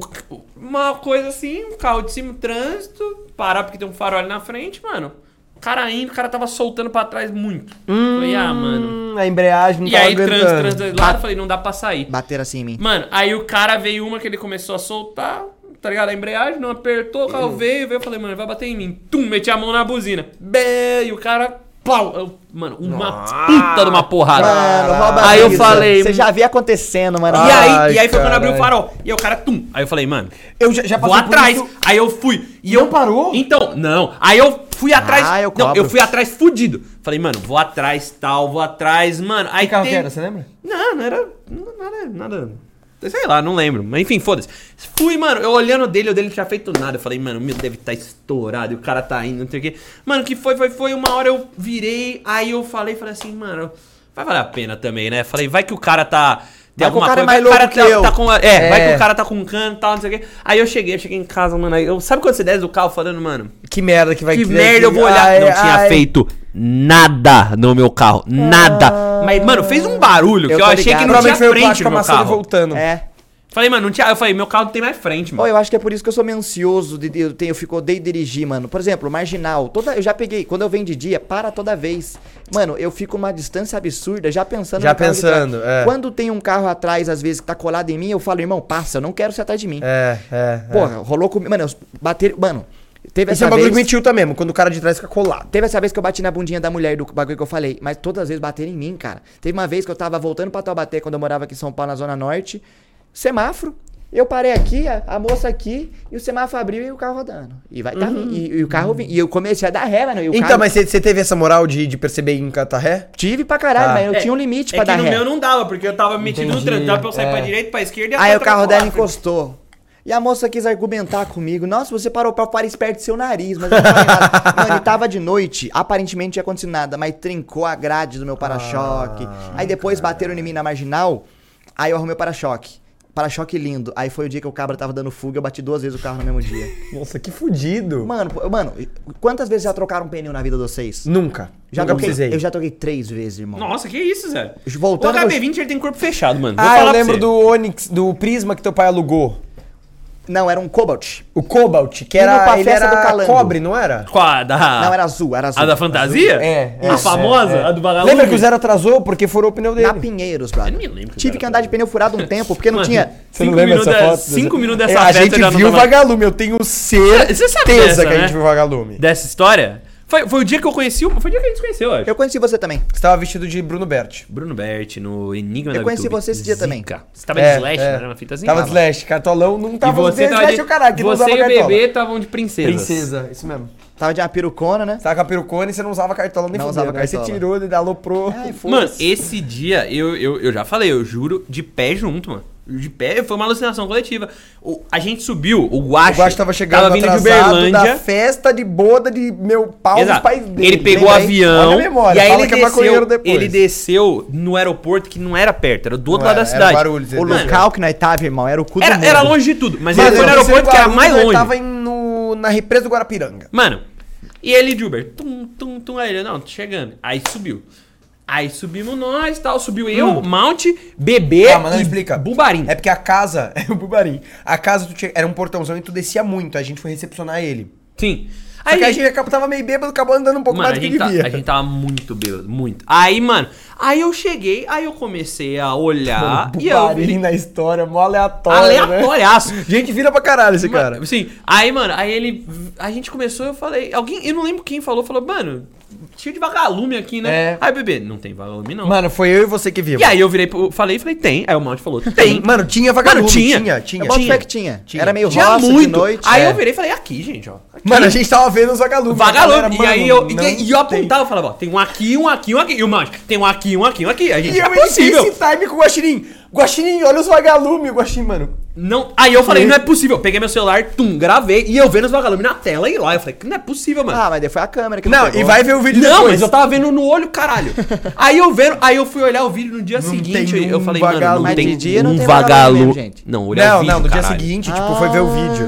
uma coisa assim, um carro de cima, trânsito, parar porque tem um farol ali na frente, mano. O cara indo, o cara tava soltando pra trás muito. Falei, ah, mano. Hum, a embreagem não E aí, trânsito, aguentando. trânsito do lado, falei, não dá pra sair. Bateram assim em mim. Mano, aí o cara veio uma que ele começou a soltar, tá ligado? A embreagem, não apertou, o Hum. carro veio, veio, eu falei, mano, vai bater em mim. Tum, meti a mão na buzina. Bé, e o cara, pau. Mano, uma puta de uma porrada. Mano, Aí eu falei, Você já via acontecendo, mano. E Ai, aí, e aí foi quando abriu o farol. E aí o cara, tum. Aí eu falei, mano, Eu já, já vou atrás. isso. Aí eu fui. E Não eu parou? Então, não. Aí eu fui atrás. Ah, eu não, eu fui atrás fudido. Falei, mano, vou atrás tal, vou atrás, mano. Aí Que carro que tem- era, você lembra? Não, não era. não- Nada, nada. Sei lá, não lembro. Mas enfim, foda-se. Fui, mano, eu olhando dele, o dele não tinha feito nada. Eu falei, mano, o meu deve estar estourado. E o cara tá indo, não sei o quê. Mano, que foi, foi, foi. Uma hora eu virei, aí eu falei, falei assim, mano, vai valer a pena também, né? Falei, vai que o cara tá. Tem Vai que o alguma cara é coisa, mais vai que o louco cara que tá, eu. tá com. É, vai É. que o cara tá com um cano e tal, não sei o quê. Aí eu cheguei, eu cheguei em casa, mano. Aí eu, sabe quando você desce do carro falando, mano? Que merda que vai Que merda, eu vou olhar. Ai, não tinha ai. feito nada no meu carro. Nada. Mas, mano, fez um barulho que Eu eu, achei que ligado. não tinha frente no meu e carro. voltando. É. Falei, mano, não tinha. Eu falei, meu carro não tem mais frente, Pô, mano. eu acho que é por isso que eu sou meio ansioso. De, de- eu, tenho, eu fico, odeio dirigir, mano. Por exemplo, marginal. Toda, eu já peguei. Quando eu venho de dia, para toda vez. Mano, eu fico uma distância absurda, já pensando Já no carro de trás. pensando, é. Quando tem um carro atrás, às vezes, que tá colado em mim, eu falo, irmão, passa, eu não quero ser atrás de mim. É, é. Porra, rolou comigo. Mano, eu bater. Mano, teve Esse essa é um bagulho vez. que me tilta mesmo, quando o cara de trás fica colado. Teve essa vez que eu bati na bundinha da mulher do bagulho que eu falei, mas todas as vezes bateram em mim, cara. Teve uma vez que eu tava voltando pra Taubaté quando eu morava aqui em São Paulo, na Zona Norte. Semáforo. Eu parei aqui, a, a moça aqui, e o semáforo abriu e o carro rodando. E vai tá vindo. E, e o carro vim. E eu comecei a dar ré, mano. E o Então, carro... mas você teve essa moral de, de perceber em catarré? Tive pra caralho, Tá. mas eu É, tinha um limite é pra que dar no ré. meu não dava, porque eu tava metido no trânsito. Dava pra eu sair é. pra direita, pra esquerda e Aí o carro dela encostou. E a moça quis argumentar comigo. Nossa, você parou pra parar perto do seu nariz, mas eu não falei nada. Mano, e tava de noite, aparentemente não tinha acontecido nada, mas trincou a grade do meu para-choque. aí depois bateram em mim na marginal, aí eu arrumei o para-choque. Para-choque lindo. Aí foi o dia que o cabra tava dando fuga, eu bati duas vezes o carro no mesmo dia. Nossa, que fudido. Mano, pô, mano, quantas vezes já trocaram um pneu na vida de vocês? Nunca. Já Nunca troquei, precisei. eu já troquei três vezes, irmão. Nossa, que isso, Zé. Voltando o no- HB20 ele tem corpo fechado, mano. Vou Ah, eu pra lembro você. do Onix, do Prisma que teu pai alugou. Não, era um Cobalt. O Cobalt, que era, pra ele festa era do Calango. cobre, não era? Qual a da... Não, era azul, era azul. A da fantasia? É, A isso, famosa? é, é. A do Vagalume? Lembra que o Zero atrasou porque furou o pneu dele? Na Pinheiros, brother. Eu nem lembro que Tive que andar de pneu furado um tempo, porque não Mano, tinha. Você não Cinco lembra é minutos dessa da- foto? cinco minutos É, dessa A festa gente já não viu o tava- vagalume, eu tenho certeza Você sabe que dessa, a gente né? viu o vagalume. Dessa história? Foi, foi o dia que eu conheci o... Foi o dia que a gente se conheceu, eu acho. Eu conheci você também. Você tava vestido de Bruno Berti. Bruno Berti, no Enigma Eu da conheci VTube. você esse dia também. Zica. Você tava É, de slash, é. né? Uma fitazinha. Tava de slash, cartolão não E tava você tava slash de... o caralho, que não Você usava e o bebê estavam de princesas. Princesa, isso mesmo. Tava de uma perucona, né? Você tava com a perucone e você não usava cartola nem Não usava Aí você cartola. tirou, ele aloprou. Ai, Mano, esse dia, eu, eu, eu já falei, eu juro, de pé junto, mano. De pé, foi uma alucinação coletiva. O- a gente subiu, o Guache... O Guache tava chegando tava vindo de Uberlândia. da festa de boda de meu pau dos Exato. pais dele. Ele pegou o avião memória, e aí ele é desceu, depois. ele desceu no aeroporto que não era perto, era do outro Não lado da era, era cidade. Ele O local que nós tava, irmão, era o cu do Era, era longe de tudo, mas Mano, ele foi no aeroporto que era mais longe. tava em- no, na represa do Guarapiranga. Mano, e ele de Uber, tum, tum, tum, aí ele, não, tô chegando. Aí subiu. Aí subimos nós tal, subiu eu, Mount, bebê Ah, mas não explica. Bubarim. É porque a casa, é o Bubarim. A casa tu tinha- era um portãozão e tu descia muito. A gente foi recepcionar ele. Sim. Só que a gente acabou- tava meio bêbado, acabou andando um pouco Mano, mais do que tá- devia. a gente tava muito bêbado, muito. Aí, mano, aí eu cheguei, aí eu comecei a olhar e eu vi na história, mó aleatório. Né? aleatóriaço. Gente vira pra caralho esse cara. Mano, Sim. Aí, mano, aí ele. A gente começou, eu falei. Alguém. Eu não lembro quem falou, falou, mano, cheio de vagalume aqui, né? É. Aí, bebê, não tem vagalume, não. Mano, foi eu e você que vimos. e aí eu virei, pro- falei, falei, tem. Aí o Mount falou, tem. Mano, tinha vagalume. Mano, tinha. tinha, tinha. Eu boto tinha. fé que tinha. Tinha. Era meio Tinha roça muito. de noite. Aí é. eu virei e falei, aqui, gente, ó. Aqui. Mano, a gente tava vendo os vagalumes. Vagalume. Galera, e aí eu, e, e eu tem. apontava, eu falava, ó, tem um aqui, um aqui, um aqui. E o Mount, tem um aqui, um aqui, um aqui. A gente, E é eu iniciei possível. esse time com o Guaxinim. Guaxinim, olha os vagalumes. Guaxinim, mano. Não, aí eu falei, não é possível. Eu peguei meu celular, tum, gravei e eu vendo os vagalumes na tela e lá. Eu falei, não é possível, mano. Ah, mas daí foi a câmera que Não, pegou. e vai ver o vídeo Não, depois. mas eu tava vendo no olho, caralho. aí eu vendo, aí eu fui olhar o vídeo no dia Não seguinte. tem eu um falei, mano, não Mas tem de dia não um tem vagalume mesmo, gente. Não, o Não, vídeo, não, no dia caralho. seguinte, tipo, foi ver o vídeo.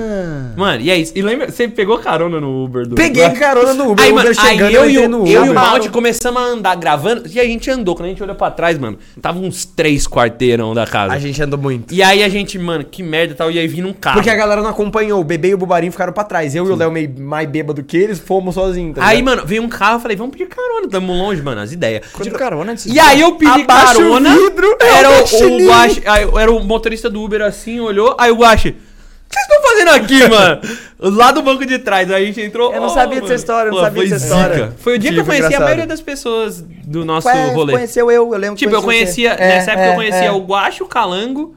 Ah. Mano, e é isso. E lembra, você pegou carona no Uber do Peguei carona no Uber, Aí, o mano, Uber aí chegando, eu, e entrei o, no eu e o Uber. Malte começamos a andar gravando. E a gente andou. Quando a gente olhou pra trás, mano, tava uns três quarteirão da casa. A gente andou muito. E aí a gente, mano, que merda e tal. E aí vindo um carro. Porque a galera não acompanhou, o bebê e o Bubarim ficaram pra trás. Eu e o Léo meio mais bêbado que eles, fomos sozinhos. tá Aí, ligado? mano, veio um carro, eu falei, vamos pedir carona, tamo longe, mano, as ideias. Pediram carona antes E aí eu pedi Abaixa o carona, vidro, é era o o, o aí era o motorista do Uber assim, olhou, aí o Guaxi, o que vocês estão fazendo aqui, mano? Lá do banco de trás, aí a gente entrou... Eu não ó, sabia dessa história, eu não Pô, sabia dessa zica. história. Foi o dia que eu Tipo, conheci a engraçado. maioria das pessoas do nosso Ué, rolê. conheceu eu, eu lembro que Tipo, eu conheci você. conhecia, É, nessa época é, eu conhecia é. o Guaxi, o Calango,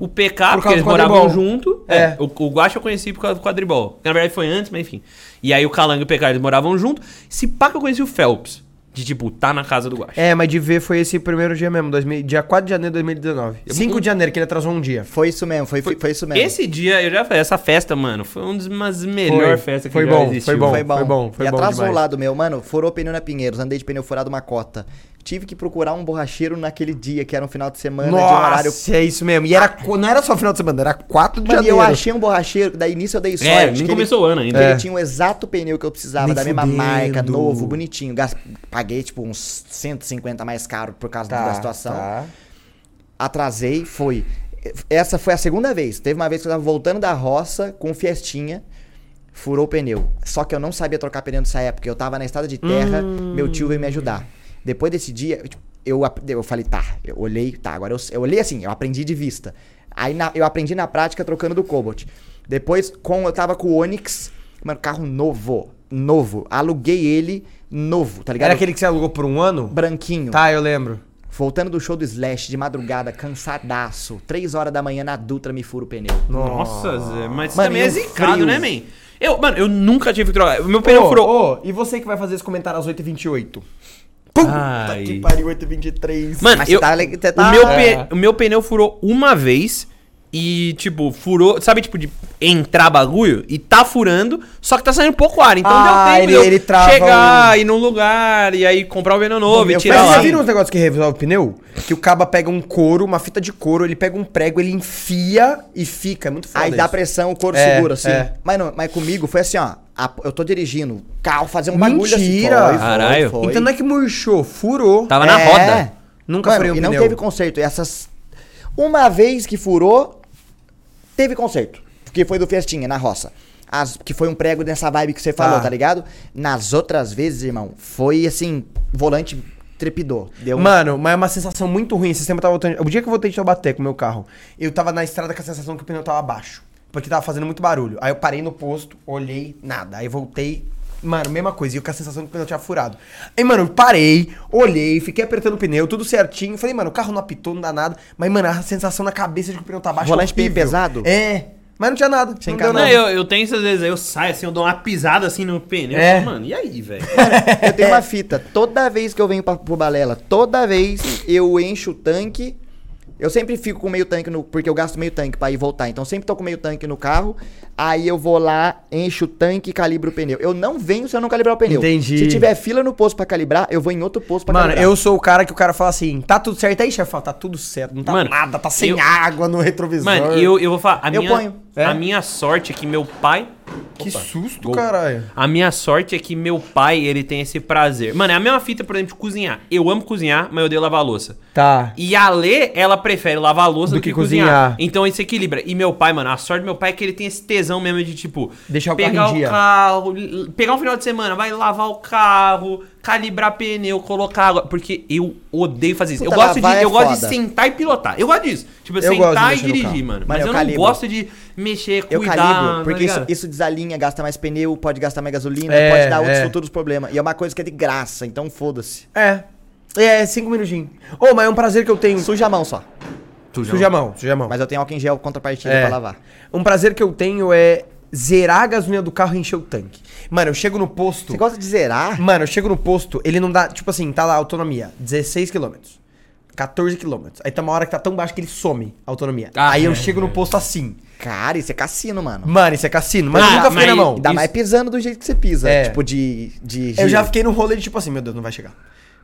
o PK, causa porque eles moravam junto. É. É. O, o Guaxi eu conheci por causa do quadribol. Na verdade foi antes, mas enfim. E aí o Calango e o PK eles moravam junto. Se pá que eu conheci o Phelps. De tipo, tá na casa do Guaxi. É, mas de ver foi esse primeiro dia mesmo, 2000, dia 4 de janeiro de 2019. 5 de janeiro, que ele atrasou um dia. Foi isso mesmo, foi, foi, foi isso mesmo. Esse dia, eu já falei, essa festa, mano, foi uma das melhores festas que Foi já bom, existiu. foi bom. foi bom. bom, foi e bom atrasou demais. o lado meu, mano, furou pneu na Pinheiros, andei de pneu furado uma cota. Tive que procurar um borracheiro naquele dia, que era um final de semana de um horário. Nossa, é isso mesmo. E era, co- não era só final de semana, era 4 de Mano, e janeiro. eu achei um borracheiro, daí nisso eu dei sorte. É, que nem ele- começou o ano ainda. que É. Ele tinha o exato pneu que eu precisava, Nem da mesma fudendo. marca, novo, bonitinho. Gas- Paguei, tipo, uns 150 mais caro por causa Tá, da situação. tá. Atrasei, foi. Essa foi a segunda vez. Teve uma vez que eu tava voltando da roça com Fiestinha, furou o pneu. Só que eu não sabia trocar pneu nessa época. Eu tava na estrada de terra, Hum. meu tio veio me ajudar. Depois desse dia, eu, tipo, eu, falei, tá, eu olhei, tá, agora eu, eu olhei assim, eu aprendi de vista. Aí na- eu aprendi na prática trocando do Cobalt. Depois, com, eu tava com o Onix, mano, carro novo, novo. Aluguei ele novo, tá ligado? Era aquele que você alugou por um ano? branquinho. Tá, eu lembro. Voltando do show do Slash de madrugada, cansadaço. Três horas da manhã na Dutra me fura o pneu. Nossa, Zé, mas Mano, também é zicado, frio? né, man? Eu, mano, eu nunca tive que trocar. Meu pneu Ô, furou. ô, e você que vai fazer esse comentário às 8h28? Ai. que pariu, 8h23. Mano, Mas eu, você tá você tá- o, meu É. pe- o meu pneu furou uma vez e, tipo, furou. Sabe, tipo, de entrar bagulho e tá furando, só que tá saindo pouco ar. Então Ah, deu tempo ele- ele trava chegar, ir num lugar e aí comprar o pneu novo e meu tirar Mas vocês viram os negócios que resolve o pneu? Que o caba pega um couro, uma fita de couro, ele pega um prego, ele enfia e fica. É muito foda Aí dá isso. pressão, o couro É, segura, assim. é. Mas, não, mas comigo foi assim, ó. a- eu tô dirigindo, carro fazer um bagulho Mentira! assim. Caralho. Foi, foi. Então não é que murchou, furou. Tava na É. roda. Nunca Mano, furei um e não pneu. teve conserto. E essas. Uma vez que furou, teve conserto. Porque foi do Festinha, na roça. As, que foi um prego nessa vibe que você falou, Tá. tá ligado? Nas outras vezes, irmão, foi assim, volante trepidou. Deu um- Mano, mas é uma sensação muito ruim. Esse eu tava voltando. O dia que eu voltei de Taubaté com o meu carro, eu tava na estrada com a sensação que o pneu tava baixo. Porque tava fazendo muito barulho. Aí eu parei no posto, olhei, nada. Aí voltei. Mano, mesma coisa. E eu com a sensação que o pneu tinha furado. Aí, mano, eu parei, olhei, fiquei apertando o pneu, tudo certinho. Falei, mano, o carro não apitou, não dá nada. Mas, mano, a sensação na cabeça de que o pneu tá baixo. Volante bem pesado? É. Mas não tinha nada. Sem não. Não, nada. eu, eu tenho essas vezes aí, eu saio assim, eu dou uma pisada assim no pneu. É. Mano, e aí, velho? Eu tenho uma fita. Toda vez que eu venho pra, pro Balela, toda vez eu encho o tanque. Eu sempre fico com meio tanque, no, porque eu gasto meio tanque pra ir voltar. Então sempre tô com meio tanque no carro. Aí eu vou lá, encho o tanque e calibro o pneu. Eu não venho se eu não calibrar o pneu. Entendi. Se tiver fila no posto pra calibrar, eu vou em outro posto pra Mano, calibrar. eu sou o cara que o cara fala assim, tá tudo certo aí, chefe? Fala, Tá tudo certo, não tá Mano, nada, tá sem eu- água no retrovisor. Mano, eu, eu vou falar, a Eu minha, ponho. É? a minha sorte é que meu pai Que Opa, susto, gol. caralho. A minha sorte é que meu pai, ele tem esse prazer. Mano, é a mesma fita, por exemplo, de cozinhar. Eu amo cozinhar, mas eu odeio lavar a louça. Tá. E a Lê, ela prefere lavar a louça do, Do que, que cozinhar. cozinhar. Então isso equilibra. E meu pai, mano, a sorte do meu pai é que ele tem esse tesão mesmo de, tipo, Deixar o pegar carro o carro, pegar um final de semana, vai lavar o carro, calibrar pneu, colocar água. Porque eu odeio fazer isso. Puta, eu gosto, de, é eu gosto de sentar e pilotar. Eu gosto disso. Tipo, Eu gosto de sentar e dirigir, mano. Mano, Mas eu eu, não gosto de mexer, Eu cuidar. calibro, tá porque isso, ligado? isso desalinha, gasta mais pneu, pode gastar mais gasolina, É, pode dar outros é. futuros problemas. E é uma coisa que é de graça, então foda-se. É. É, cinco minutinhos. Ô, mas é um prazer que eu tenho. Suja a mão só. Suja a mão, suja a mão. Mas eu tenho álcool em gel contrapartida É. pra lavar. Um prazer que eu tenho é zerar a gasolina do carro e encher o tanque. Mano, eu chego no posto. Você gosta de zerar? Mano, eu chego no posto, ele não dá. Tipo assim, tá lá, autonomia, 16 km. 14 km. Aí tá uma hora que tá tão baixo que ele some a autonomia. Ah, Aí eu é, chego no posto assim. Cara, isso é cassino, mano. Mano, isso é cassino, mas Ah, eu nunca fiquei mas na mão. Ainda Isso- mais pisando do jeito que você pisa. É. Tipo, de. de Eu já fiquei no rolê de tipo assim, meu Deus, não vai chegar.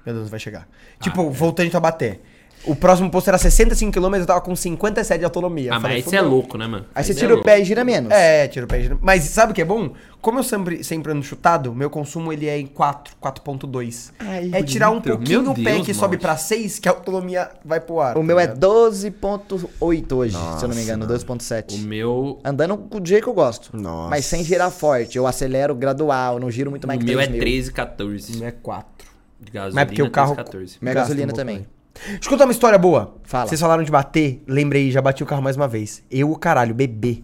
Meu Deus, não vai chegar. Tipo, voltando em Tabaté. O próximo posto era 65 km, eu tava com 57 de autonomia. Ah, Eu falei, mas isso é louco, né, mano? Aí você Isso tira é o pé e gira menos. É, tira o pé. gira- Mas sabe o que é bom? Como eu sempre, sempre ando chutado, meu consumo ele é em 4, 4.2. Ai, é tirar um pouquinho Meu o pé Deus, que sobe macho. pra 6, que a autonomia vai pro ar. O tá meu é ligado? 12.8 hoje, se eu não me engano, O 12.7. meu. Andando do jeito que eu gosto. Nossa. Mas sem girar forte. Eu acelero gradual, não giro muito mais O que meu é 3 mil. 13, O 14. meu é 4. De gasolina, Mas é porque o carro- 13, 14. Minha gasolina também. Mais. Deixa eu contar uma história boa. Fala. Vocês falaram de bater, lembrei, já bati o carro mais uma vez. Eu, o caralho, bebê.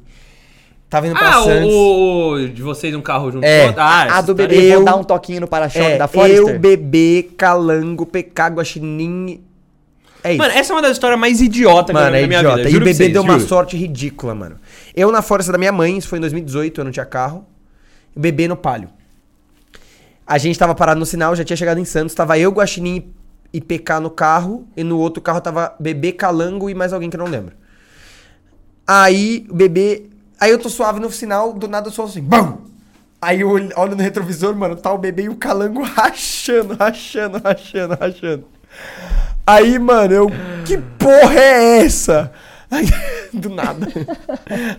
Tava indo pra Ah, Santos. o, o de vocês um carro junto É. Ah, a do bebê, eu- vou dar um toquinho no para-choque É, da Forester. eu, bebê, calango, PK, guaxinim... É isso. Mano, essa é uma das histórias mais idiotas que eu Mano, é minha idiota. vida. E o juro bebê vocês, deu uma juro. sorte ridícula, mano. Eu na força da minha mãe, isso foi em 2018, eu não tinha carro. O bebê no palio. A gente tava parado no sinal, já tinha chegado em Santos. Tava eu, Guaxinim e PK no carro. E no outro carro tava bebê, calango e mais alguém que eu não lembro. Aí o bebê. Aí eu tô suave no sinal, do nada eu sou assim. BAM! Aí eu olho no retrovisor, mano, tá o bebê e o calango rachando, rachando, rachando, rachando. Aí, mano, eu. Que porra é essa? Aí, do nada.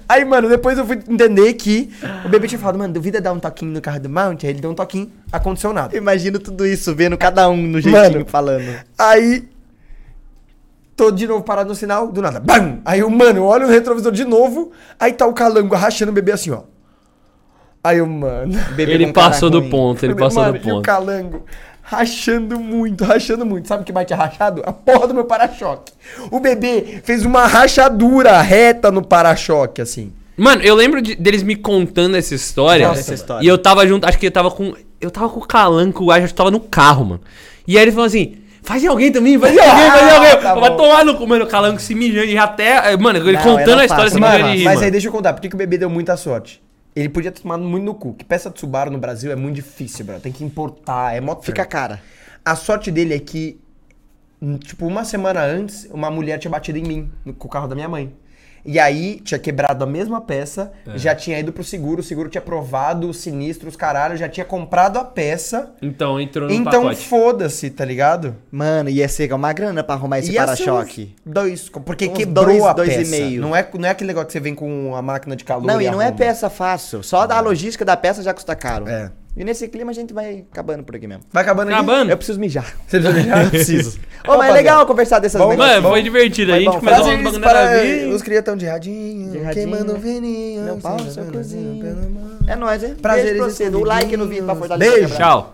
Aí, mano, depois eu fui entender que o bebê tinha falado, mano, duvida dar um toquinho no carro do Mount? Aí ele deu um toquinho, aconteceu nada. Imagino tudo isso, vendo cada um no jeitinho Mano. falando. Aí. Tô de novo parado no sinal, do nada. BAM! Aí eu, mano, eu olho no retrovisor de novo, aí tá o calango rachando o bebê assim, ó. Aí eu, mano. Bebê Ele passou do ponto, ele passou mano, do E o ponto. calango rachando muito, rachando muito. Sabe o que tinha rachado? A porra do meu para-choque. O bebê fez uma rachadura reta no para-choque, assim. Mano, eu lembro de- deles me contando essa história. Nossa, essa história. E eu tava junto, acho que eu tava com. Eu tava com o Calanco, acho que eu tava no carro, mano. E aí ele falou assim. Faz em alguém também, faz em alguém, faz em alguém. Tá Vai tomar no cu, mano. O Calanco se mijando e até. Mano, ele Não, contando a história se não mijando Mas mano. aí deixa eu contar, por que, que o bebê deu muita sorte? Ele podia ter tomado muito no cu. Que peça de Subaru no Brasil é muito difícil, bro. Tem que importar, é mó Fica cara. A sorte dele é que, hum, tipo, uma semana antes, uma mulher tinha batido em mim no- com o carro da minha mãe. E aí, tinha quebrado a mesma peça, É. já tinha ido pro seguro, o seguro tinha aprovado os sinistros, caralho, já tinha comprado a peça. Então entrou no então, pacote. foda-se, tá ligado? Mano, ia ser uma grana pra arrumar esse ser para-choque. Dois, porque Uns quebrou dois, a dois e peça. meio. Não é, não é aquele negócio que você vem com a máquina de calor Não, e não é arruma. peça fácil. Só da logística da peça já custa caro. É. E nesse clima a gente vai acabando por aqui mesmo. Vai acabando aqui? Acabando. Eu preciso mijar. Você precisa deixar? Eu preciso. Ô, mas é legal conversar dessas Vamos, negócios. Mano, foi divertido. A gente bom. começou Prazer Prazeres bagulho nada a ver. Os crias tão de radinho, De radinho. queimando veninho. Meu pau, seu cozinho. É nóis, hein? Prazeres Beijo pra você. Do like no vídeo pra fortalecer. Beijo. o. Tchau.